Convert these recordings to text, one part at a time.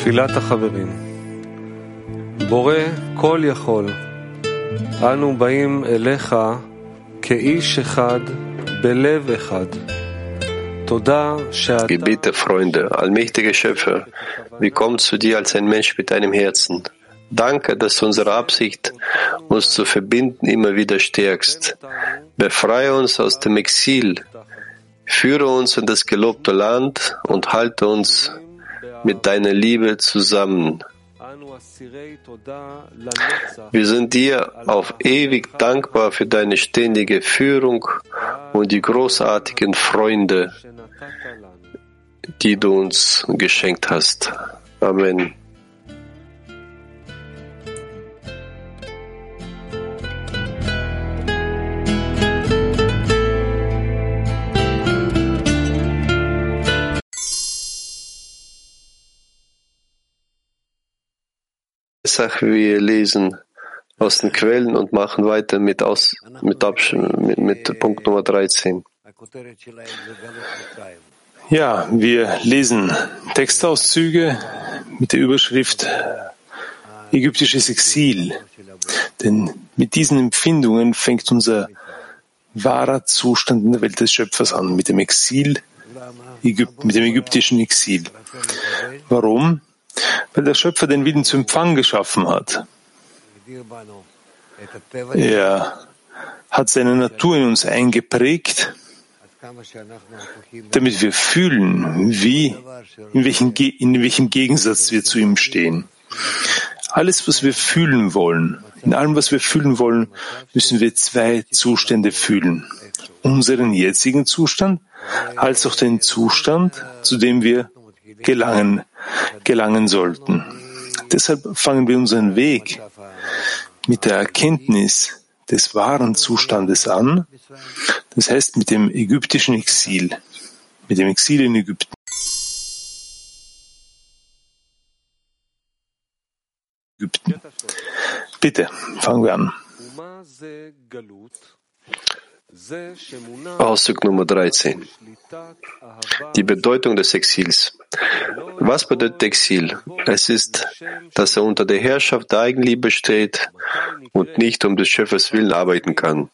תפילת החברים בורא כל יכול, אנו באים אליך כאיש אחד בלב אחד. Gebet der Freunde, allmächtige Schöpfer, wir kommen zu dir als ein Mensch mit einem Herzen. Danke, dass du unsere Absicht, uns zu verbinden, immer wieder stärkst. Befreie uns aus dem Exil, führe uns in das gelobte Land und halte uns mit deiner Liebe zusammen. Wir sind dir auf ewig dankbar für deine ständige Führung und die großartigen Freunde, die du uns geschenkt hast. Amen. Pesach, wir lesen aus den Quellen und machen weiter mit, aus, mit, mit, mit Punkt Nummer 13. Ja, wir lesen Textauszüge mit der Überschrift Ägyptisches Exil. Denn mit diesen Empfindungen fängt unser wahrer Zustand in der Welt des Schöpfers an, mit dem Exil, Ägyp mit dem ägyptischen Exil. Warum? Weil der Schöpfer den Willen zu Empfang geschaffen hat. Er hat seine Natur in uns eingeprägt, damit wir fühlen, wie, in welchem, in welchem Gegensatz wir zu ihm stehen. Alles, was wir fühlen wollen, in allem, was wir fühlen wollen, müssen wir zwei Zustände fühlen. Unseren jetzigen Zustand, als auch den Zustand, zu dem wir gelangen, gelangen sollten. Deshalb fangen wir unseren Weg mit der Erkenntnis des wahren Zustandes an, das heißt mit dem ägyptischen Exil, mit dem Exil in Ägypten. Ägypten. Bitte, fangen wir an. Auszug Nummer 13. Die Bedeutung des Exils. Was bedeutet Exil? Es ist, dass er unter der Herrschaft der Eigenliebe steht und nicht um des Schöpfers Willen arbeiten kann.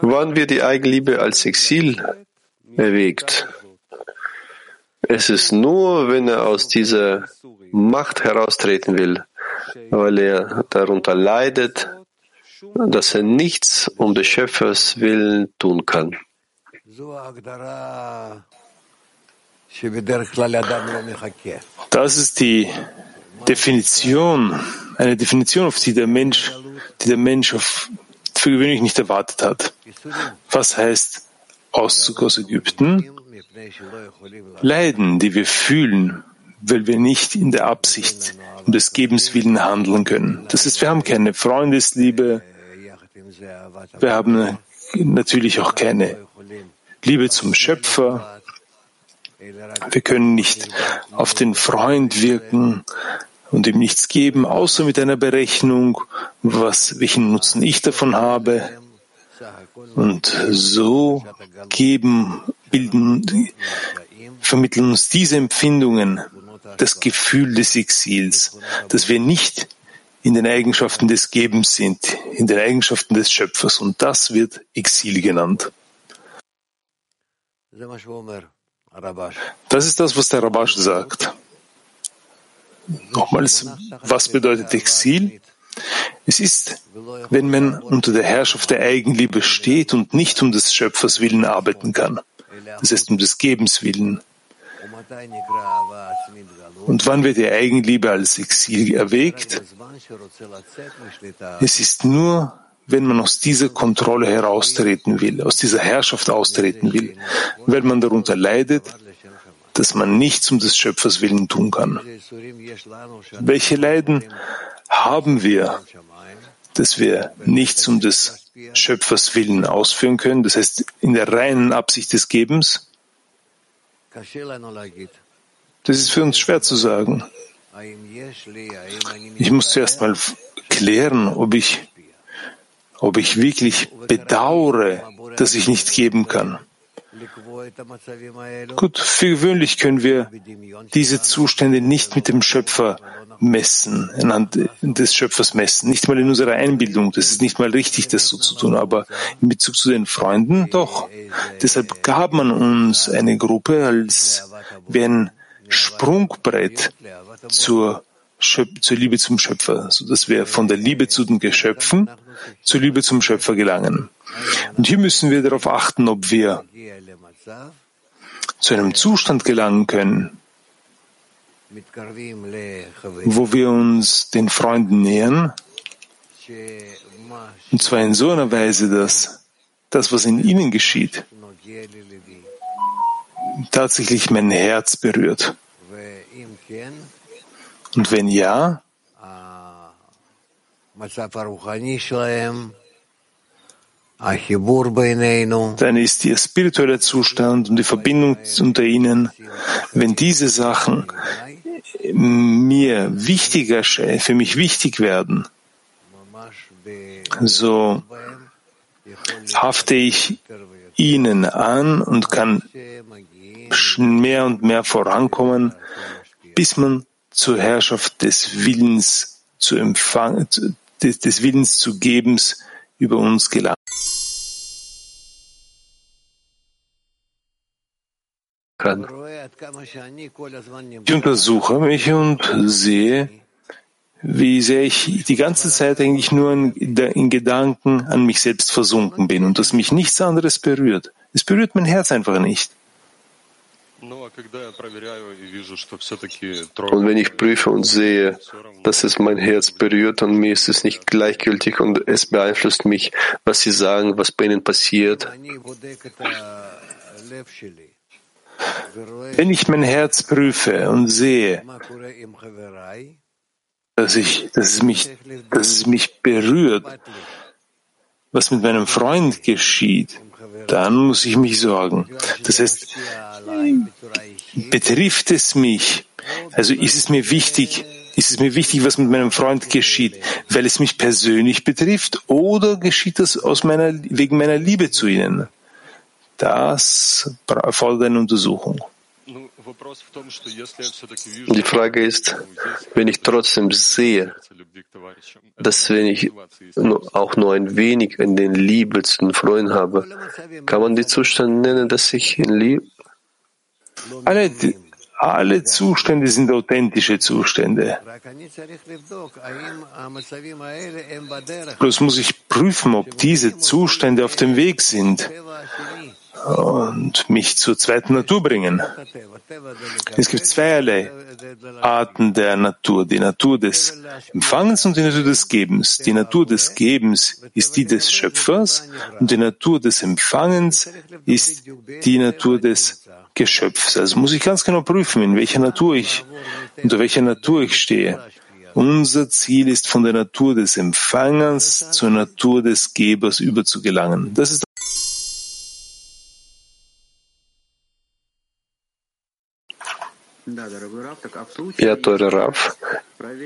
Wann wird die Eigenliebe als Exil erwägt? Es ist nur, wenn er aus dieser Macht heraustreten will, weil er darunter leidet, dass er nichts um des Schöpfers Willen tun kann. Das ist die Definition, eine Definition, auf die der Mensch, die der Mensch auf, für gewöhnlich nicht erwartet hat. Was heißt Auszug aus Ägypten? Leiden, die wir fühlen, weil wir nicht in der Absicht um des Gebens willen handeln können. Das ist, wir haben keine Freundesliebe, wir haben natürlich auch keine Liebe zum Schöpfer. Wir können nicht auf den Freund wirken und ihm nichts geben, außer mit einer Berechnung, was, welchen Nutzen ich davon habe. Und so geben, bilden, vermitteln uns diese Empfindungen das Gefühl des Exils, dass wir nicht in den Eigenschaften des Gebens sind, in den Eigenschaften des Schöpfers. Und das wird Exil genannt. Das ist das, was der Rabash sagt. Nochmals, was bedeutet Exil? Es ist, wenn man unter der Herrschaft der Eigenliebe steht und nicht um des Schöpfers Willen arbeiten kann. Das heißt, um des Gebens Willen. Und wann wird die Eigenliebe als Exil erwägt? Es ist nur, wenn man aus dieser Kontrolle heraustreten will, aus dieser Herrschaft austreten will, weil man darunter leidet, dass man nichts um des Schöpfers Willen tun kann. Welche Leiden haben wir, dass wir nichts um des Schöpfers Willen ausführen können, das heißt in der reinen Absicht des Gebens? Das ist für uns schwer zu sagen. Ich muss zuerst mal klären, ob ich, ob ich wirklich bedauere, dass ich nicht geben kann. Gut, für gewöhnlich können wir diese Zustände nicht mit dem Schöpfer messen, anhand des Schöpfers messen. Nicht mal in unserer Einbildung. Das ist nicht mal richtig, das so zu tun. Aber in Bezug zu den Freunden doch. Deshalb gab man uns eine Gruppe als wie ein Sprungbrett zur, zur Liebe zum Schöpfer, so dass wir von der Liebe zu den Geschöpfen zur Liebe zum Schöpfer gelangen. Und hier müssen wir darauf achten, ob wir zu einem Zustand gelangen können, wo wir uns den Freunden nähern, und zwar in so einer Weise, dass das, was in ihnen geschieht, tatsächlich mein Herz berührt. Und wenn ja, dann ist ihr spiritueller Zustand und die Verbindung unter ihnen, wenn diese Sachen mir wichtiger, für mich wichtig werden, so hafte ich ihnen an und kann mehr und mehr vorankommen, bis man zur Herrschaft des Willens zu empfangen, des, des Willens zu Gebens über uns gelangt. Ich untersuche mich und sehe, wie sehr ich die ganze Zeit eigentlich nur in, in, Gedanken an mich selbst versunken bin und dass mich nichts anderes berührt. Es berührt mein Herz einfach nicht. Und wenn ich prüfe und sehe, dass es mein Herz berührt und mir ist es nicht gleichgültig und es beeinflusst mich, was sie sagen, was bei ihnen passiert, wenn ich mein Herz prüfe und sehe, dass, ich, dass, es mich, dass es mich berührt, was mit meinem Freund geschieht, dann muss ich mich sorgen. Das heißt, betrifft es mich? Also ist es mir wichtig, ist es mir wichtig, was mit meinem Freund geschieht, weil es mich persönlich betrifft, oder geschieht das aus meiner, wegen meiner Liebe zu ihnen? Das erfordert eine Untersuchung. Die Frage ist, wenn ich trotzdem sehe, dass wenn ich auch nur ein wenig in den Liebe zu den Freunden habe, kann man die Zustände nennen, dass ich in Liebe? Alle, alle Zustände sind authentische Zustände. Bloß muss ich prüfen, ob diese Zustände auf dem Weg sind und mich zur zweiten Natur bringen. Es gibt zweierlei Arten der Natur. Die Natur des Empfangens und die Natur des Gebens. Die Natur des Gebens ist die des Schöpfers und die Natur des Empfangens ist die Natur des Geschöpfs. Also muss ich ganz genau prüfen, in welcher Natur ich, unter welcher Natur ich stehe. Unser Ziel ist, von der Natur des Empfangers zur Natur des Gebers überzugelangen. Das ist Ja, teurer Rav,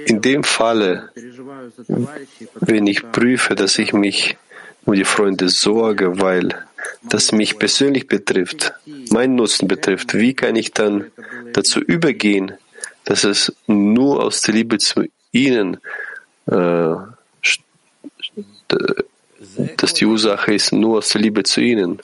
in dem Falle, wenn ich prüfe, dass ich mich um die Freunde sorge, weil das mich persönlich betrifft, meinen Nutzen betrifft, wie kann ich dann dazu übergehen, dass es nur aus der Liebe zu ihnen, äh, dass die Ursache ist nur aus der Liebe zu ihnen?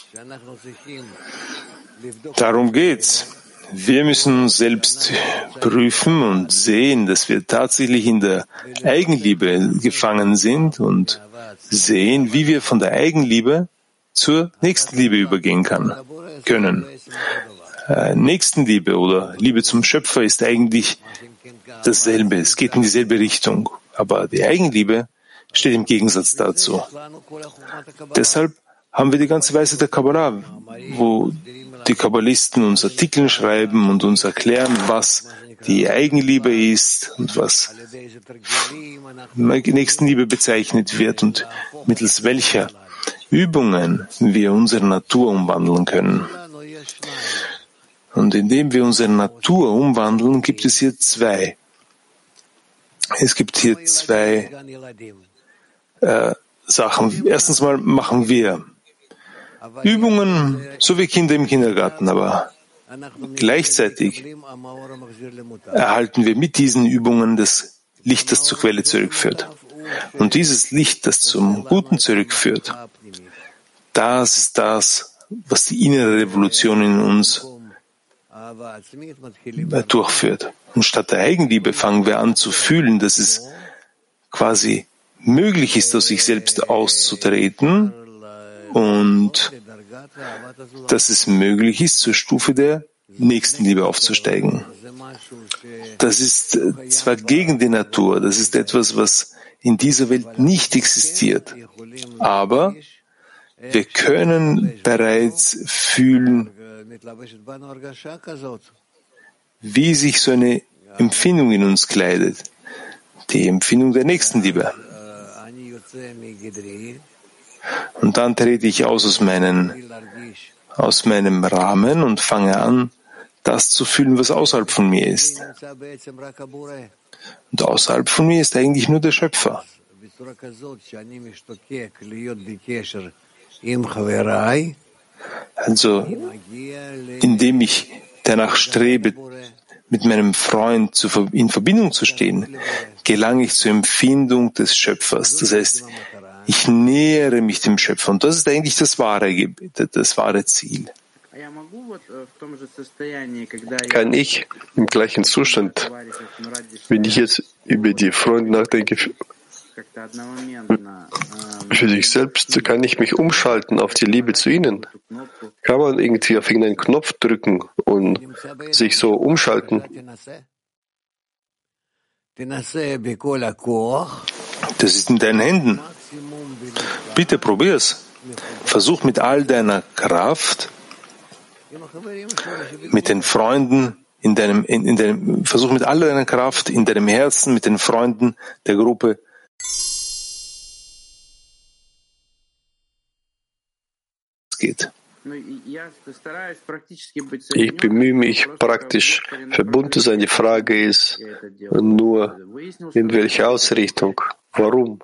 Darum geht's. Wir müssen uns selbst prüfen und sehen, dass wir tatsächlich in der Eigenliebe gefangen sind und sehen, wie wir von der Eigenliebe zur Nächstenliebe übergehen kann, können. Äh, Nächstenliebe oder Liebe zum Schöpfer ist eigentlich dasselbe. Es geht in dieselbe Richtung. Aber die Eigenliebe steht im Gegensatz dazu. Deshalb haben wir die ganze Weise der Kabbalah, wo die Kabbalisten uns Artikel schreiben und uns erklären, was die Eigenliebe ist und was Nächstenliebe bezeichnet wird und mittels welcher Übungen wir unsere Natur umwandeln können. Und indem wir unsere Natur umwandeln, gibt es hier zwei. Es gibt hier zwei äh, Sachen. Erstens mal machen wir Übungen, so wie Kinder im Kindergarten, aber gleichzeitig erhalten wir mit diesen Übungen das Licht, das zur Quelle zurückführt. Und dieses Licht, das zum Guten zurückführt, das ist das, was die innere Revolution in uns durchführt. Und statt der Eigenliebe fangen wir an zu fühlen, dass es quasi möglich ist, aus sich selbst auszutreten und dass es möglich ist, zur Stufe der Nächstenliebe aufzusteigen. Das ist zwar gegen die Natur, das ist etwas, was in dieser Welt nicht existiert, aber wir können bereits fühlen, wie sich so eine Empfindung in uns kleidet, die Empfindung der Nächstenliebe. Und dann trete ich aus aus, meinen, aus meinem Rahmen und fange an, das zu fühlen, was außerhalb von mir ist. Und außerhalb von mir ist eigentlich nur der Schöpfer. Also, indem ich danach strebe, mit meinem Freund in Verbindung zu stehen, gelange ich zur Empfindung des Schöpfers. Das heißt, ich nähere mich dem Schöpfer. Und das ist eigentlich das wahre, das wahre Ziel. Kann ich im gleichen Zustand, wenn ich jetzt über die Freunde nachdenke, für sich selbst kann ich mich umschalten auf die Liebe zu ihnen. Kann man irgendwie auf irgendeinen Knopf drücken und sich so umschalten? Das ist in deinen Händen. Bitte probier's. Versuch mit all deiner Kraft, mit den Freunden in deinem, in, in deinem, versuch mit all deiner Kraft in deinem Herzen, mit den Freunden der Gruppe geht. Ich bemühe mich praktisch verbunden zu sein. Die Frage ist nur, in welche Ausrichtung, warum.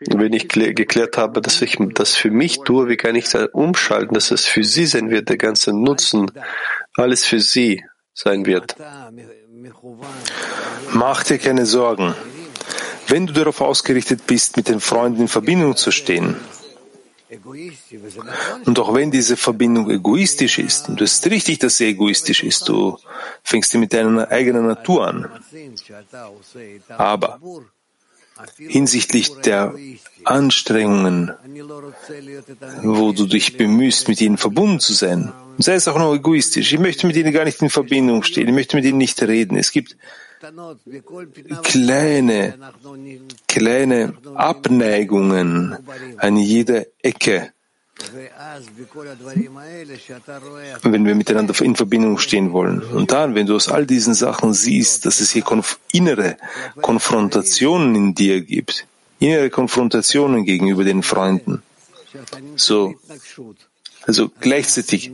Wenn ich geklärt habe, dass ich das für mich tue, wie kann ich da umschalten, dass es für Sie sein wird, der ganze Nutzen, alles für Sie sein wird. Mach dir keine Sorgen. Wenn du darauf ausgerichtet bist, mit den Freunden in Verbindung zu stehen, und auch wenn diese Verbindung egoistisch ist, und es ist richtig, dass sie egoistisch ist, du fängst mit deiner eigenen Natur an. Aber hinsichtlich der Anstrengungen, wo du dich bemühst, mit ihnen verbunden zu sein, sei es auch nur egoistisch. Ich möchte mit ihnen gar nicht in Verbindung stehen. Ich möchte mit ihnen nicht reden. Es gibt kleine, kleine Abneigungen an jeder Ecke. Wenn wir miteinander in Verbindung stehen wollen. Und dann, wenn du aus all diesen Sachen siehst, dass es hier konf innere Konfrontationen in dir gibt, innere Konfrontationen gegenüber den Freunden, so, also gleichzeitig,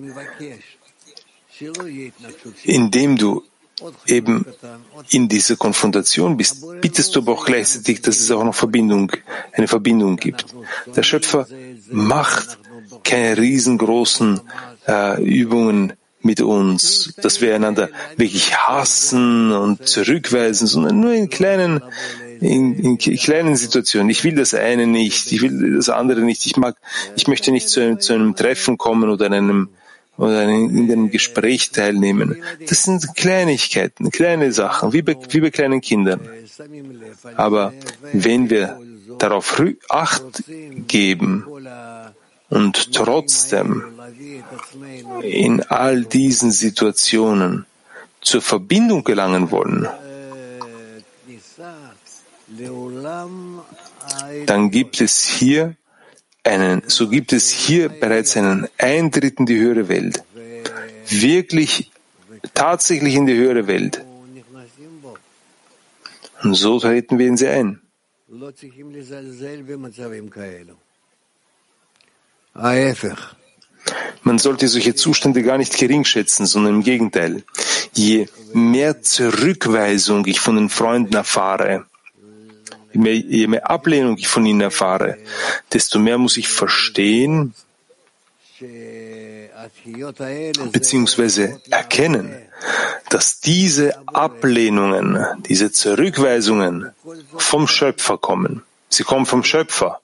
indem du eben in dieser Konfrontation bist, bittest du aber auch gleichzeitig, dass es auch noch Verbindung, eine Verbindung gibt. Der Schöpfer macht keine riesengroßen äh, Übungen mit uns, dass wir einander wirklich hassen und zurückweisen, sondern nur in kleinen, in, in, kleinen Situationen. Ich will das eine nicht, ich will das andere nicht. Ich mag, ich möchte nicht zu einem, zu einem Treffen kommen oder einem oder in einem Gespräch teilnehmen. Das sind Kleinigkeiten, kleine Sachen, wie bei, wie bei kleinen Kindern. Aber wenn wir darauf Acht geben und trotzdem in all diesen Situationen zur Verbindung gelangen wollen, dann gibt es hier einen, so gibt es hier bereits einen Eintritt in die höhere Welt. Wirklich, tatsächlich in die höhere Welt. Und so treten wir in sie ein. Man sollte solche Zustände gar nicht gering schätzen, sondern im Gegenteil. Je mehr Zurückweisung ich von den Freunden erfahre, je mehr, je mehr Ablehnung ich von ihnen erfahre, desto mehr muss ich verstehen, beziehungsweise erkennen, dass diese Ablehnungen, diese Zurückweisungen vom Schöpfer kommen. Sie kommen vom Schöpfer.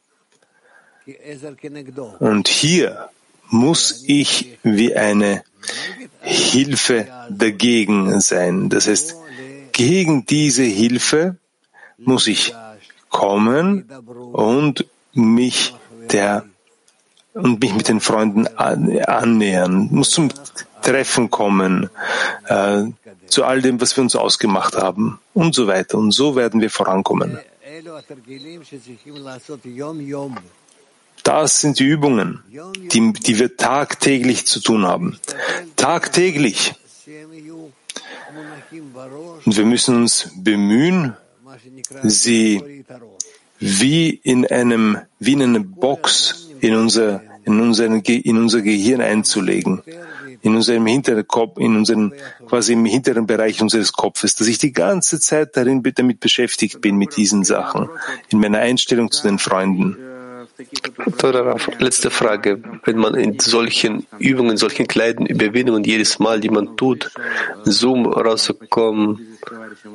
Und hier muss ich wie eine Hilfe dagegen sein. Das heißt, gegen diese Hilfe muss ich kommen und mich der und mich mit den Freunden annähern, muss zum Treffen kommen, äh, zu all dem, was wir uns ausgemacht haben und so weiter. Und so werden wir vorankommen. Das sind die Übungen, die, die wir tagtäglich zu tun haben. Tagtäglich. Und wir müssen uns bemühen, sie wie in einem, wie in eine Box in unser, in unseren, in unser Gehirn einzulegen, in unserem hinteren Kopf, in unserem, quasi im hinteren Bereich unseres Kopfes, dass ich die ganze Zeit darin damit beschäftigt bin mit diesen Sachen, in meiner Einstellung zu den Freunden. Letzte Frage. Wenn man in solchen Übungen, solchen kleinen Überwindungen jedes Mal, die man tut, so rauszukommen,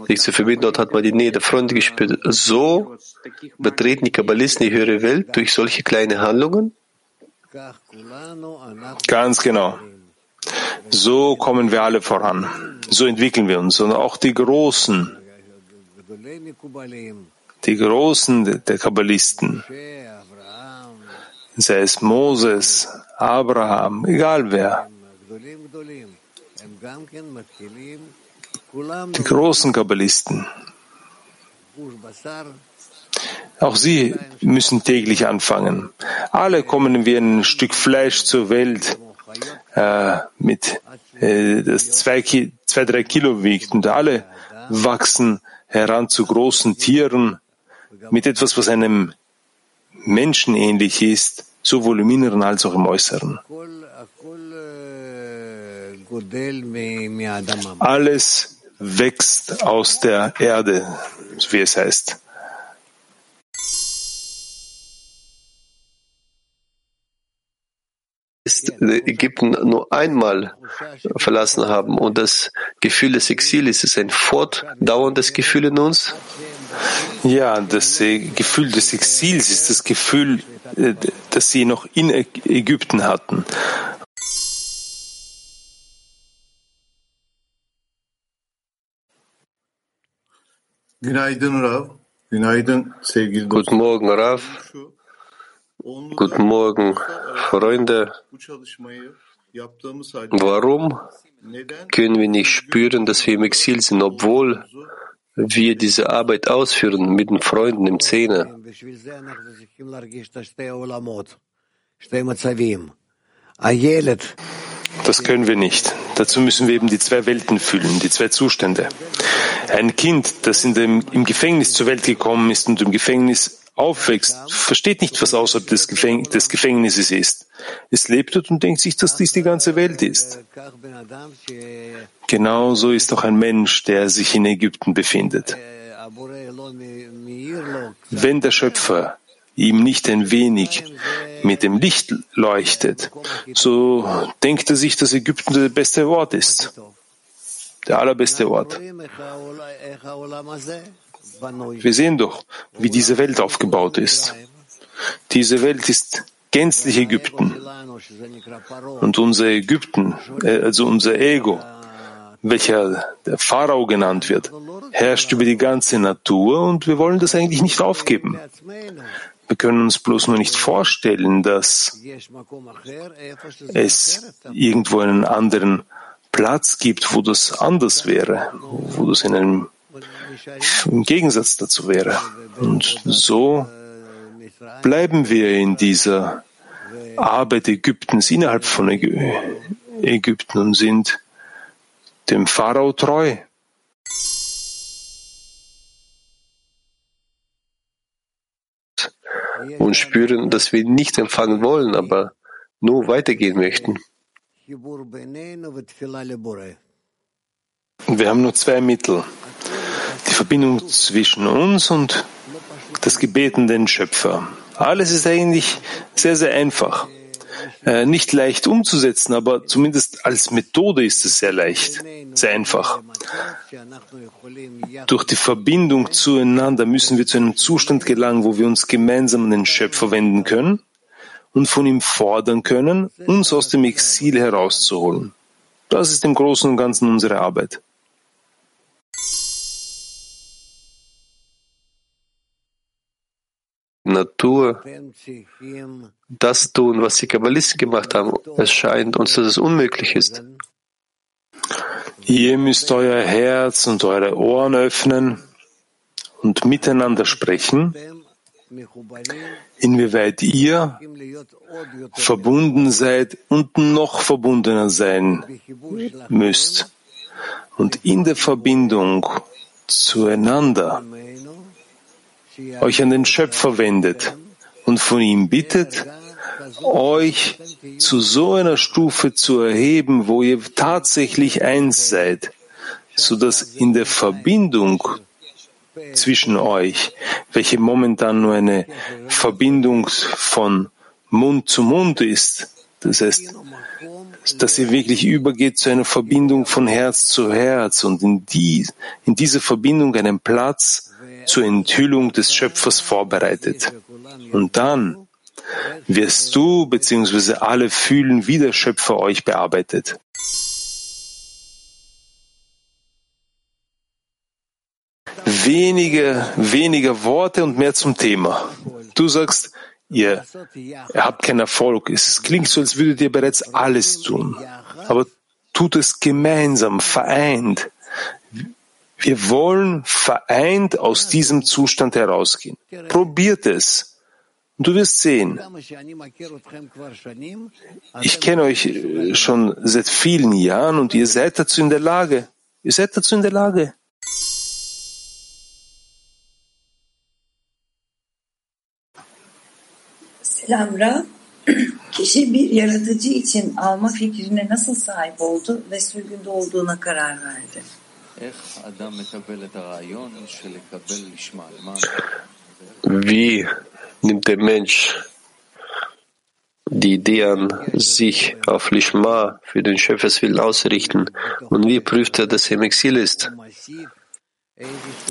sich zu verbinden, dort hat man die Nähe der Freunde gespürt. So betreten die Kabbalisten die höhere Welt durch solche kleine Handlungen? Ganz genau. So kommen wir alle voran. So entwickeln wir uns. Und auch die Großen, die Großen der Kabbalisten, sei es Moses, Abraham, egal wer, die großen Kabbalisten, auch sie müssen täglich anfangen. Alle kommen wie ein Stück Fleisch zur Welt, äh, mit, äh, das zwei, zwei, drei Kilo wiegt. Und alle wachsen heran zu großen Tieren mit etwas, was einem Menschen ähnlich ist, sowohl im Inneren als auch im Äußeren. Alles wächst aus der Erde, wie es heißt. Ägypten nur einmal verlassen haben und das Gefühl des Exils ist ein fortdauerndes Gefühl in uns? Ja, das äh, Gefühl des Exils ist das Gefühl, äh, das sie noch in Ägypten hatten. Guten Morgen, Rav. Guten Morgen, Freunde. Warum können wir nicht spüren, dass wir im Exil sind, obwohl wir diese Arbeit ausführen mit den Freunden im Zehner? Das können wir nicht. Dazu müssen wir eben die zwei Welten fühlen, die zwei Zustände. Ein Kind, das in dem, im Gefängnis zur Welt gekommen ist und im Gefängnis aufwächst, versteht nicht, was außerhalb des, Gefäng des Gefängnisses ist. Es lebt dort und denkt sich, dass dies die ganze Welt ist. Genauso ist auch ein Mensch, der sich in Ägypten befindet. Wenn der Schöpfer ihm nicht ein wenig mit dem Licht leuchtet, so denkt er sich, dass Ägypten der beste Ort ist, der allerbeste Ort. Wir sehen doch, wie diese Welt aufgebaut ist. Diese Welt ist gänzlich Ägypten. Und unser Ägypten, äh, also unser Ego, welcher der Pharao genannt wird, herrscht über die ganze Natur und wir wollen das eigentlich nicht aufgeben. Wir können uns bloß nur nicht vorstellen, dass es irgendwo einen anderen Platz gibt, wo das anders wäre, wo das in einem im Gegensatz dazu wäre. Und so bleiben wir in dieser Arbeit Ägyptens innerhalb von Ägypten und sind dem Pharao treu. Und spüren, dass wir nicht empfangen wollen, aber nur weitergehen möchten. Wir haben nur zwei Mittel Verbindung zwischen uns und das Gebeten den Schöpfer. Alles ist eigentlich sehr, sehr einfach. äh, nicht leicht umzusetzen, aber zumindest als Methode ist es sehr leicht, sehr einfach. Durch die Verbindung zueinander müssen wir zu einem Zustand gelangen, wo wir uns gemeinsam an den Schöpfer wenden können und von ihm fordern können, uns aus dem Exil herauszuholen. Das ist im Großen und Ganzen unsere Arbeit. Natur das tun, was die Kabbalisten gemacht haben. Es scheint uns, dass es unmöglich ist. Ihr müsst euer Herz und eure Ohren öffnen und miteinander sprechen, inwieweit ihr verbunden seid und noch verbundener sein müsst. Und in der Verbindung zueinander euch an den Schöpfer wendet und von ihm bittet, euch zu so einer Stufe zu erheben, wo ihr tatsächlich eins seid, so dass in der Verbindung zwischen euch, welche momentan nur eine Verbindung von Mund zu Mund ist, das heißt, dass ihr wirklich übergeht zu einer Verbindung von Herz zu Herz und in, die, in diese Verbindung einen Platz zur Enthüllung des Schöpfers vorbereitet. Und dann wirst du bzw. alle fühlen, wie der Schöpfer euch bearbeitet. Wenige, weniger Worte und mehr zum Thema. Du sagst, ihr, ihr habt keinen Erfolg. Es klingt so, als würdet ihr bereits alles tun. Aber tut es gemeinsam, vereint. Wir wollen vereint aus diesem Zustand herausgehen. Probiert es. Du wirst sehen. Ich kenne euch äh, schon seit vielen Jahren und ihr seid dazu in der Lage. Ihr seid dazu in der Lage. Selam Ra. Kişi? Wie nimmt der Mensch die Idee an, sich auf Lishma für den Schöpferswillen ausrichten und wie prüft er, dass er im Exil ist?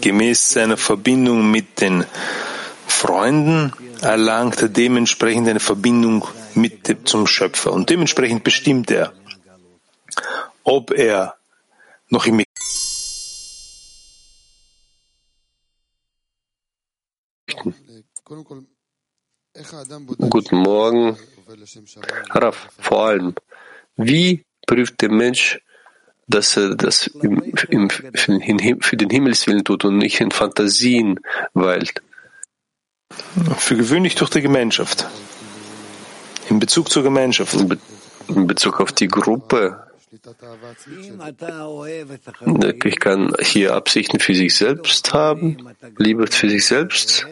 Gemäß seiner Verbindung mit den Freunden erlangt er dementsprechend eine Verbindung mit dem, zum Schöpfer. Und dementsprechend bestimmt er, ob er noch im Guten Morgen, Raf. Vor allem, wie prüft der Mensch, dass er das im, im, für den Himmelswillen tut und nicht in Fantasien weilt? Für gewöhnlich durch die Gemeinschaft. In Bezug zur Gemeinschaft. In, Be in Bezug auf die Gruppe. Ich kann hier Absichten für sich selbst haben, Liebe für sich selbst.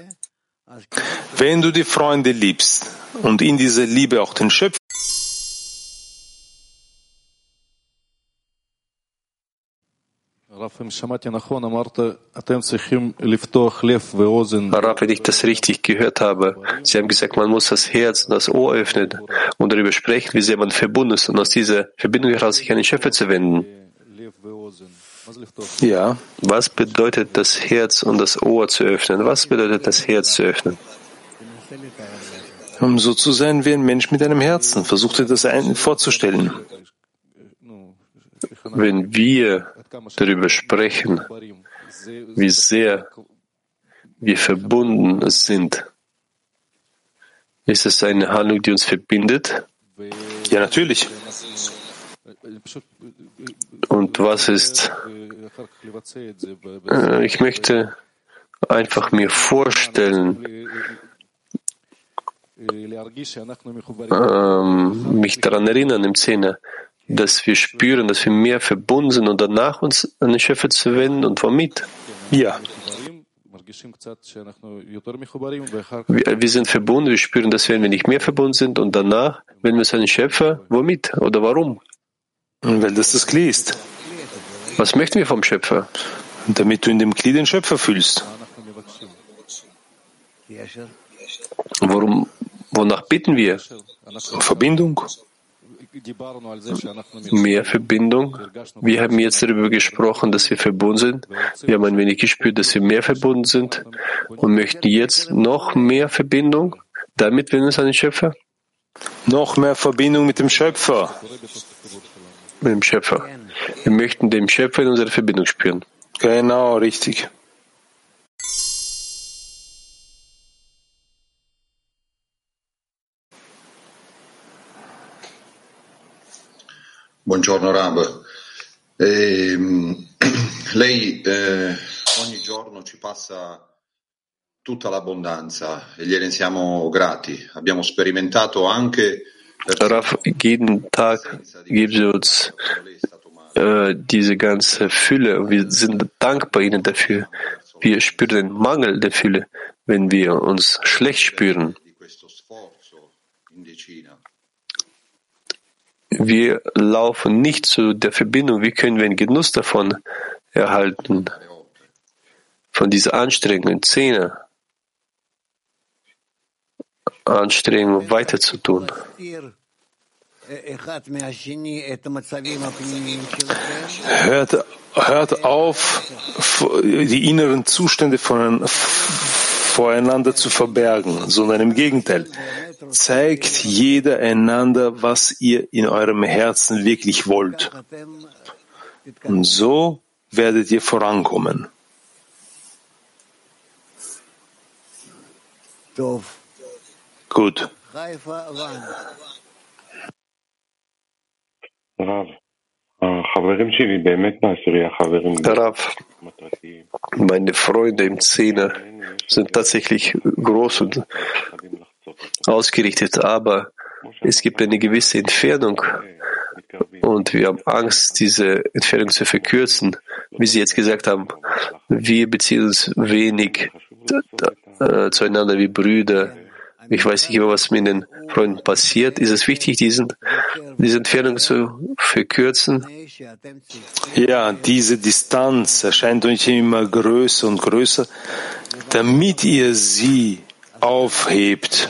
Wenn du die Freunde liebst und in dieser Liebe auch den Schöpfer Raff, wenn ich das richtig gehört habe, Sie haben gesagt, man muss das Herz und das Ohr öffnen und darüber sprechen, wie sehr man verbunden ist und aus dieser Verbindung heraus sich an den Schöpfer zu wenden. Ja. Was bedeutet das Herz und das Ohr zu öffnen? Was bedeutet das Herz zu öffnen? Um so zu sein wie ein Mensch mit einem Herzen. Versucht dir das vorzustellen. Wenn wir darüber sprechen, wie sehr wir verbunden sind, ist es eine Handlung, die uns verbindet? Ja, natürlich. Und was ist? Äh, ich möchte einfach mir vorstellen, ähm, mich daran erinnern im Zehner, dass wir spüren, dass wir mehr verbunden sind und danach uns an den Schöpfer zu wenden und womit? Ja. Wir, wir sind verbunden, wir spüren, dass wir ein wenig mehr verbunden sind und danach wenden wir uns an den Schöpfer. Womit oder warum? Weil das das Kli ist. Was möchten wir vom Schöpfer? Damit du in dem Kli den Schöpfer fühlst. Warum Wonach bitten wir? Verbindung. Mehr Verbindung. Wir haben jetzt darüber gesprochen, dass wir verbunden sind. Wir haben ein wenig gespürt, dass wir mehr verbunden sind und möchten jetzt noch mehr Verbindung. Damit wir uns an den Schöpfer? Noch mehr Verbindung mit dem Schöpfer. Mit dem Schöpfer. Wir möchten dem Schöpfer in unserer Verbindung spüren. Genau, richtig. Buongiorno Rab. Eh, lei eh, ogni giorno ci passa tutta l'abbondanza e gliene siamo grati. Abbiamo sperimentato anche Rav, jeden Tag gibt sie uns äh, diese ganze Fülle wir sind dankbar Ihnen dafür. Wir spüren den Mangel der Fülle, wenn wir uns schlecht spüren. Wir laufen nicht zu der Verbindung. Wie können wir einen Genuss davon erhalten? Von dieser Anstrengung in Zähne. Anstrengung weiter zu tun. Hört, hört auf, die inneren Zustände von, voreinander zu verbergen, sondern im Gegenteil. Zeigt jeder einander, was ihr in eurem Herzen wirklich wollt. Und so werdet ihr vorankommen. Gut. Rav, meine Freunde im Zehner sind tatsächlich groß und ausgerichtet, aber es gibt eine gewisse Entfernung und wir haben Angst, diese Entfernung zu verkürzen. Wie Sie jetzt gesagt haben, wir beziehen uns wenig äh, zueinander wie Brüder. Ich weiß nicht was mit den Freunden passiert. Ist es wichtig, diesen, diese Entfernung zu verkürzen? Ja, diese Distanz erscheint euch immer größer und größer, damit ihr sie aufhebt.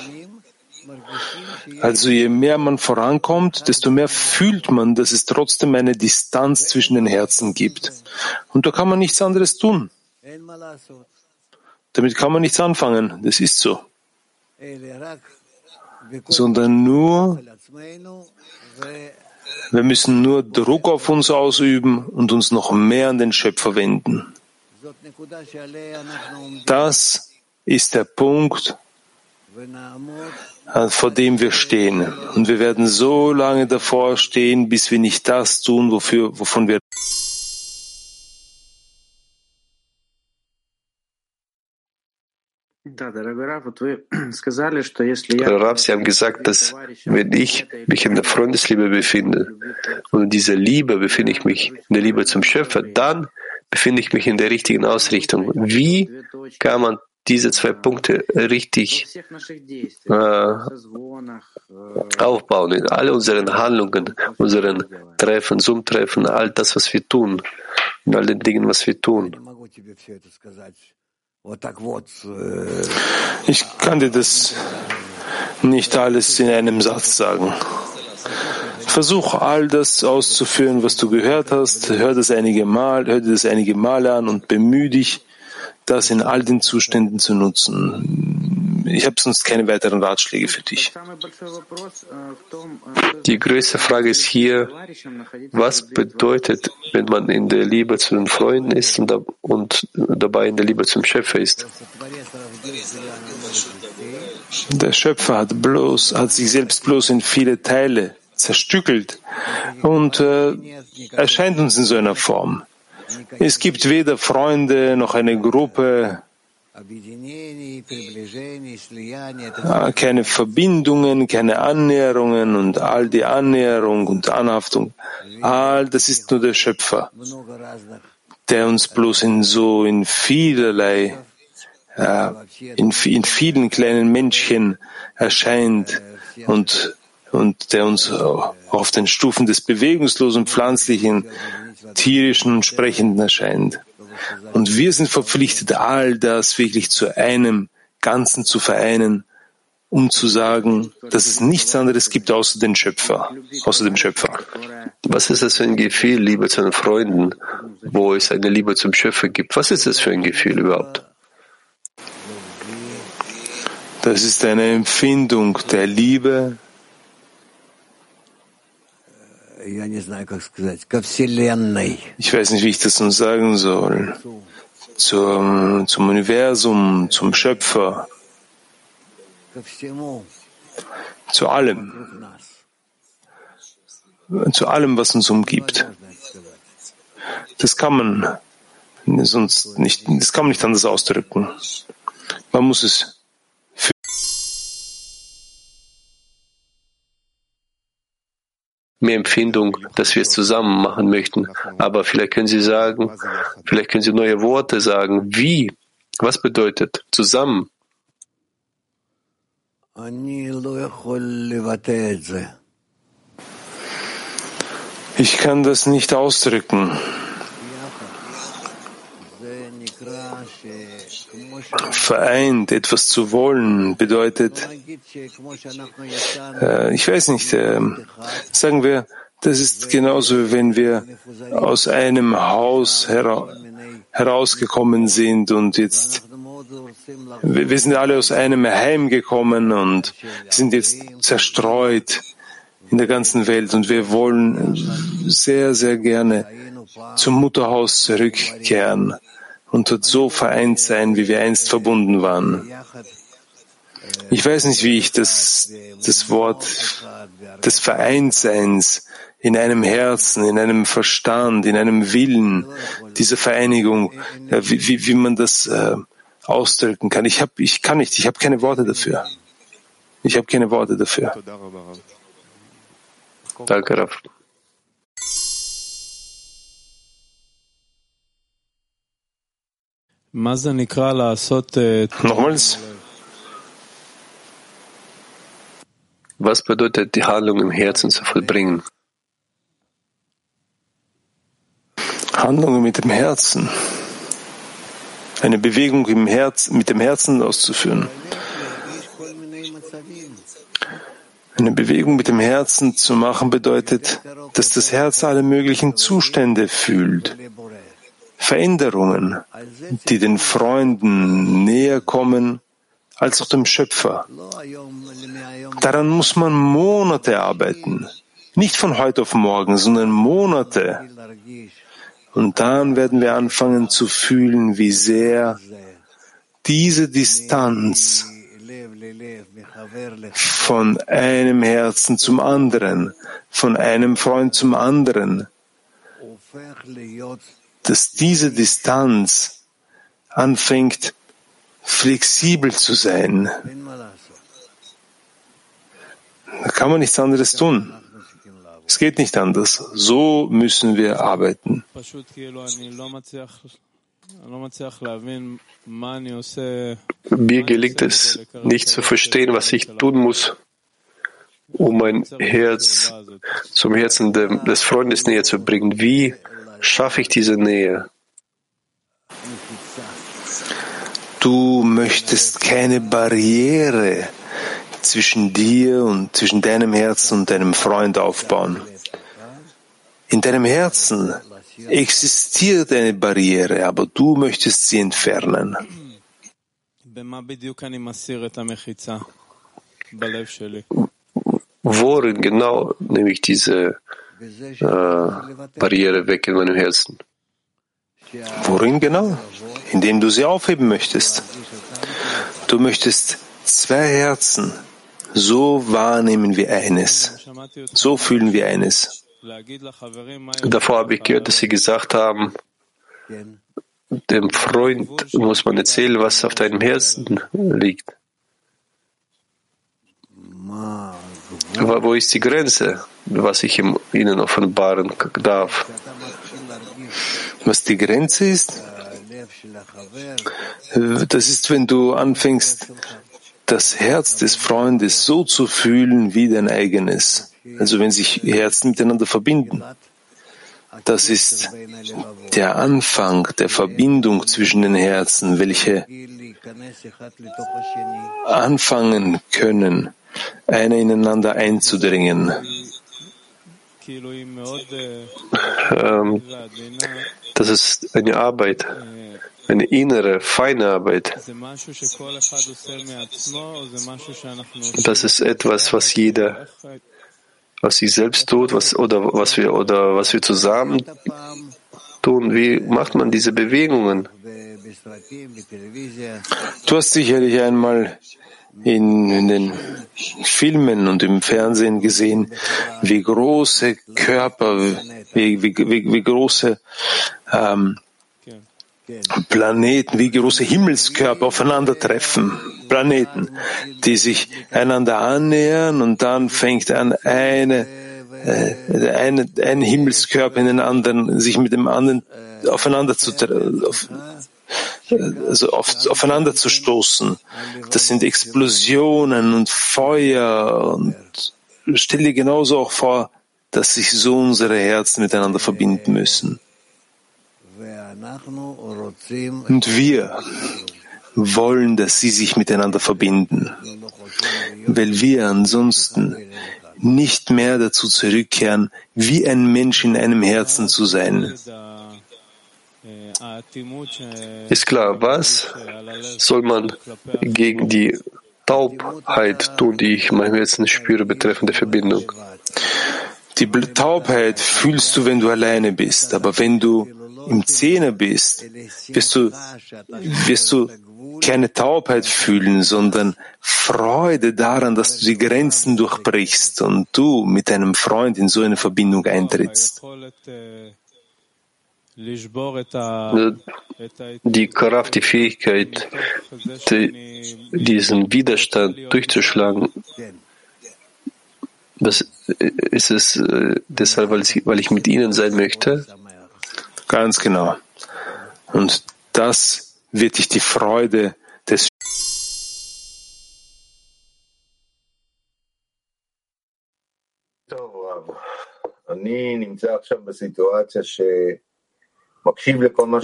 Also je mehr man vorankommt, desto mehr fühlt man, dass es trotzdem eine Distanz zwischen den Herzen gibt. Und da kann man nichts anderes tun. Damit kann man nichts anfangen. Das ist so. Sondern nur, wir müssen nur Druck auf uns ausüben und uns noch mehr an den Schöpfer wenden. Das ist der Punkt, vor dem wir stehen. Und wir werden so lange davor stehen, bis wir nicht das tun, wofür, wovon wir Rav, Sie haben gesagt, dass wenn ich mich in der Freundesliebe befinde und in dieser Liebe befinde ich mich, in der Liebe zum Schöpfer, dann befinde ich mich in der richtigen Ausrichtung. Wie kann man diese zwei Punkte richtig äh, aufbauen in all unseren Handlungen, unseren Treffen, Zoom-Treffen, all das, was wir tun, in all den Dingen, was wir tun. Ich kann dir das nicht alles in einem Satz sagen. Versuch all das auszuführen, was du gehört hast. Hör das einige Mal, hör dir das einige Male an und bemühe dich, das in all den Zuständen zu nutzen. Ich habe sonst keine weiteren Ratschläge für dich. Die größte Frage ist hier, was bedeutet, wenn man in der Liebe zu den Freunden ist und, und dabei in der Liebe zum Schöpfer ist? Der Schöpfer hat bloß, hat sich selbst bloß in viele Teile zerstückelt und äh, erscheint uns in so einer Form. Es gibt weder Freunde noch eine Gruppe, keine Verbindungen, keine Annäherungen und all die Annäherung und Anhaftung, all das ist nur der Schöpfer, der uns bloß in so in vielerlei, äh, in, in vielen kleinen Männchen erscheint und, und der uns auf den Stufen des bewegungslosen Pflanzlichen tierischen und sprechenden erscheint. Und wir sind verpflichtet, all das wirklich zu einem Ganzen zu vereinen um zu sagen, dass es nichts anderes gibt außer den Schöpfer, außer dem Schöpfer. Was ist das für ein Gefühl, Liebe zu den Freunden, wo es eine Liebe zum Schöpfer gibt? Was ist das für ein Gefühl überhaupt? Das ist eine Empfindung der Liebe. Ich weiß nicht, wie ich das nun sagen soll. Zum, zum Universum, zum Schöpfer, zu allem, zu allem, was uns umgibt. Das kann man sonst nicht, das kann man nicht anders ausdrücken. Man muss es mehr Empfindung, dass wir es zusammen machen möchten. Aber vielleicht können Sie sagen, vielleicht können Sie neue Worte sagen. Wie? Was bedeutet zusammen? Ich kann das nicht ausdrücken. Vereint etwas zu wollen bedeutet, äh, ich weiß nicht, äh, sagen wir, das ist genauso, wenn wir aus einem Haus hera herausgekommen sind und jetzt, wir, wir sind alle aus einem Heim gekommen und sind jetzt zerstreut in der ganzen Welt und wir wollen sehr, sehr gerne zum Mutterhaus zurückkehren und dort so vereint sein, wie wir einst verbunden waren. Ich weiß nicht, wie ich das, das Wort des Vereintseins in einem Herzen, in einem Verstand, in einem Willen, diese Vereinigung, wie, wie, wie man das äh, ausdrücken kann. Ich, hab, ich kann nicht, ich habe keine Worte dafür. Ich habe keine Worte dafür. Danke, Raff. Nochmals. Was bedeutet die Handlung im Herzen zu vollbringen? Handlungen mit dem Herzen. Eine Bewegung im Herz, mit dem Herzen auszuführen. Eine Bewegung mit dem Herzen zu machen bedeutet, dass das Herz alle möglichen Zustände fühlt. Veränderungen, die den Freunden näher kommen als auch dem Schöpfer. Daran muss man Monate arbeiten. Nicht von heute auf morgen, sondern Monate. Und dann werden wir anfangen zu fühlen, wie sehr diese Distanz von einem Herzen zum anderen, von einem Freund zum anderen, dass diese Distanz anfängt flexibel zu sein. Da kann man nichts anderes tun. Es geht nicht anders. So müssen wir arbeiten. Mir gelingt es nicht zu verstehen, was ich tun muss, um mein Herz zum Herzen des Freundes näher zu bringen. Wie schaffe ich diese Nähe? Du möchtest keine Barriere zwischen dir und zwischen deinem Herzen und deinem Freund aufbauen. In deinem Herzen existiert eine Barriere, aber du möchtest sie entfernen. Worin genau nehme ich diese Barriere weg in meinem Herzen? Worin genau? Indem du sie aufheben möchtest. Du möchtest zwei Herzen. So wahrnehmen wir eines. So fühlen wir eines. Davor habe ich gehört, dass Sie gesagt haben, dem Freund muss man erzählen, was auf deinem Herzen liegt. Wo ist die Grenze, was ich Ihnen offenbaren darf? Was die Grenze ist? Das ist, wenn du anfängst, das Herz des Freundes so zu fühlen wie dein eigenes. Also wenn sich Herzen miteinander verbinden. Das ist der Anfang der Verbindung zwischen den Herzen, welche anfangen können, einer ineinander einzudringen. Ähm, das ist eine Arbeit, eine innere, feine Arbeit. Das ist etwas, was jeder, was sich selbst tut, was, oder was wir, oder was wir zusammen tun. Wie macht man diese Bewegungen? Du hast sicherlich einmal in, in, den Filmen und im Fernsehen gesehen, wie große Körper, wie, wie, wie, wie große ähm, Planeten, wie große Himmelskörper aufeinandertreffen. Planeten, die sich einander annähern und dann fängt an eine, äh, ein Himmelskörper in den anderen, sich mit dem anderen aufeinander zu, auf, also auf, aufeinander zu stoßen. Das sind Explosionen und Feuer und stell dir genauso auch vor, dass sich so unsere Herzen miteinander verbinden müssen. Und wir wollen, dass sie sich miteinander verbinden, weil wir ansonsten nicht mehr dazu zurückkehren, wie ein Mensch in einem Herzen zu sein. Ist klar, was soll man gegen die Taubheit tun, die ich in meinem Herzen spüre betreffende Verbindung? Die Taubheit fühlst du, wenn du alleine bist, aber wenn du im Zehner bist, wirst du, wirst du keine Taubheit fühlen, sondern Freude daran, dass du die Grenzen durchbrichst und du mit deinem Freund in so eine Verbindung eintrittst. Die Kraft, die Fähigkeit, die, diesen Widerstand durchzuschlagen, das ist es äh, deshalb, weil ich, weil ich mit Ihnen sein möchte. Ganz genau. Und das wird dich die Freude des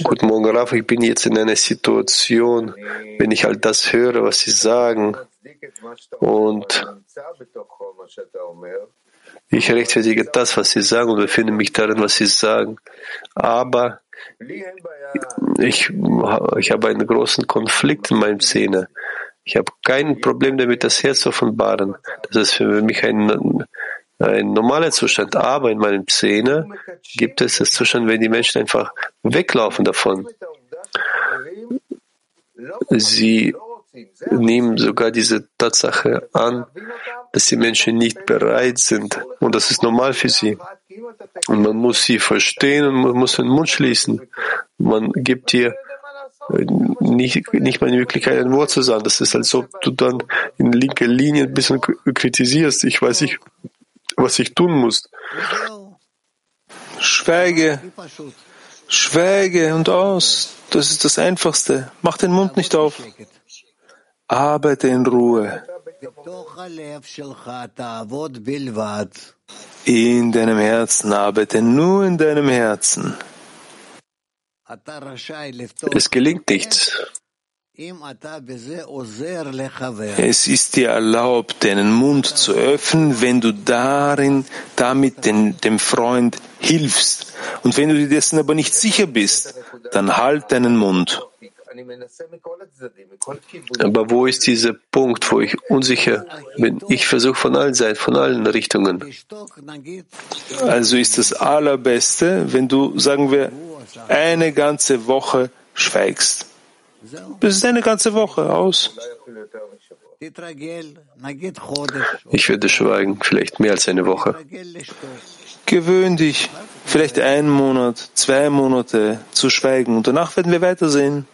Guten Morgen, Rafa. Ich bin jetzt in einer Situation, wenn ich halt das höre, was Sie sagen, und ich rechtfertige das, was Sie sagen und befinde mich darin, was Sie sagen. Aber ich, ich habe einen großen Konflikt in meinem Zähne. Ich habe kein Problem damit, das Herz zu offenbaren. Das ist für mich ein, ein normaler Zustand. Aber in meinen Zähne gibt es das Zustand, wenn die Menschen einfach weglaufen davon. Sie nehmen sogar diese Tatsache an, dass die Menschen nicht bereit sind. Und das ist normal für sie. Und man muss sie verstehen und man muss den Mund schließen. Man gibt ihr nicht, nicht mal die Möglichkeit, ein Wort zu sagen. Das ist, als ob du dann in linker Linie ein bisschen kritisierst. Ich weiß nicht, was ich tun muss. Schweige. Schweige und aus. Das ist das Einfachste. Mach den Mund nicht auf. Arbeite in Ruhe. In deinem Herzen, arbeite nur in deinem Herzen. Es gelingt nichts. Es ist dir erlaubt, deinen Mund zu öffnen, wenn du darin, damit den, dem Freund hilfst. Und wenn du dir dessen aber nicht sicher bist, dann halt deinen Mund. Aber wo ist dieser Punkt, wo ich unsicher bin? Ich versuche von allen Seiten, von allen Richtungen. Also ist das Allerbeste, wenn du, sagen wir, eine ganze Woche schweigst. Das ist eine ganze Woche aus. Ich werde schweigen, vielleicht mehr als eine Woche. Gewöhn dich, vielleicht einen Monat, zwei Monate zu schweigen und danach werden wir weitersehen.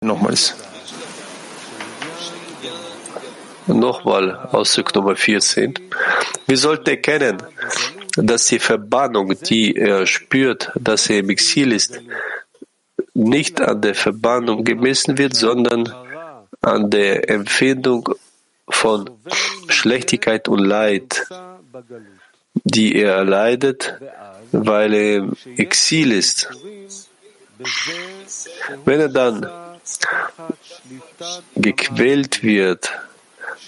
Nochmals. Nochmal Ausdruck Nummer 14. Wir sollten erkennen, dass die Verbannung, die er spürt, dass er im Exil ist, nicht an der Verbannung gemessen wird, sondern an der Empfindung von Schlechtigkeit und Leid, die er erleidet, weil er im Exil ist. Wenn er dann gequält wird,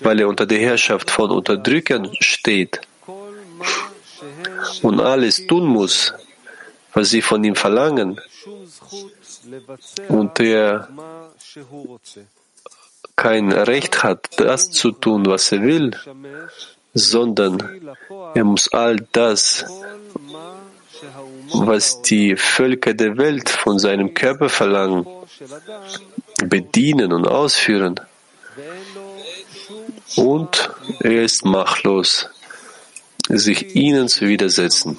weil er unter der Herrschaft von Unterdrückern steht und alles tun muss, was sie von ihm verlangen, und er kein Recht hat, das zu tun, was er will, sondern er muss all das, was die Völker der Welt von seinem Körper verlangen, bedienen und ausführen. Und er ist machtlos, sich ihnen zu widersetzen.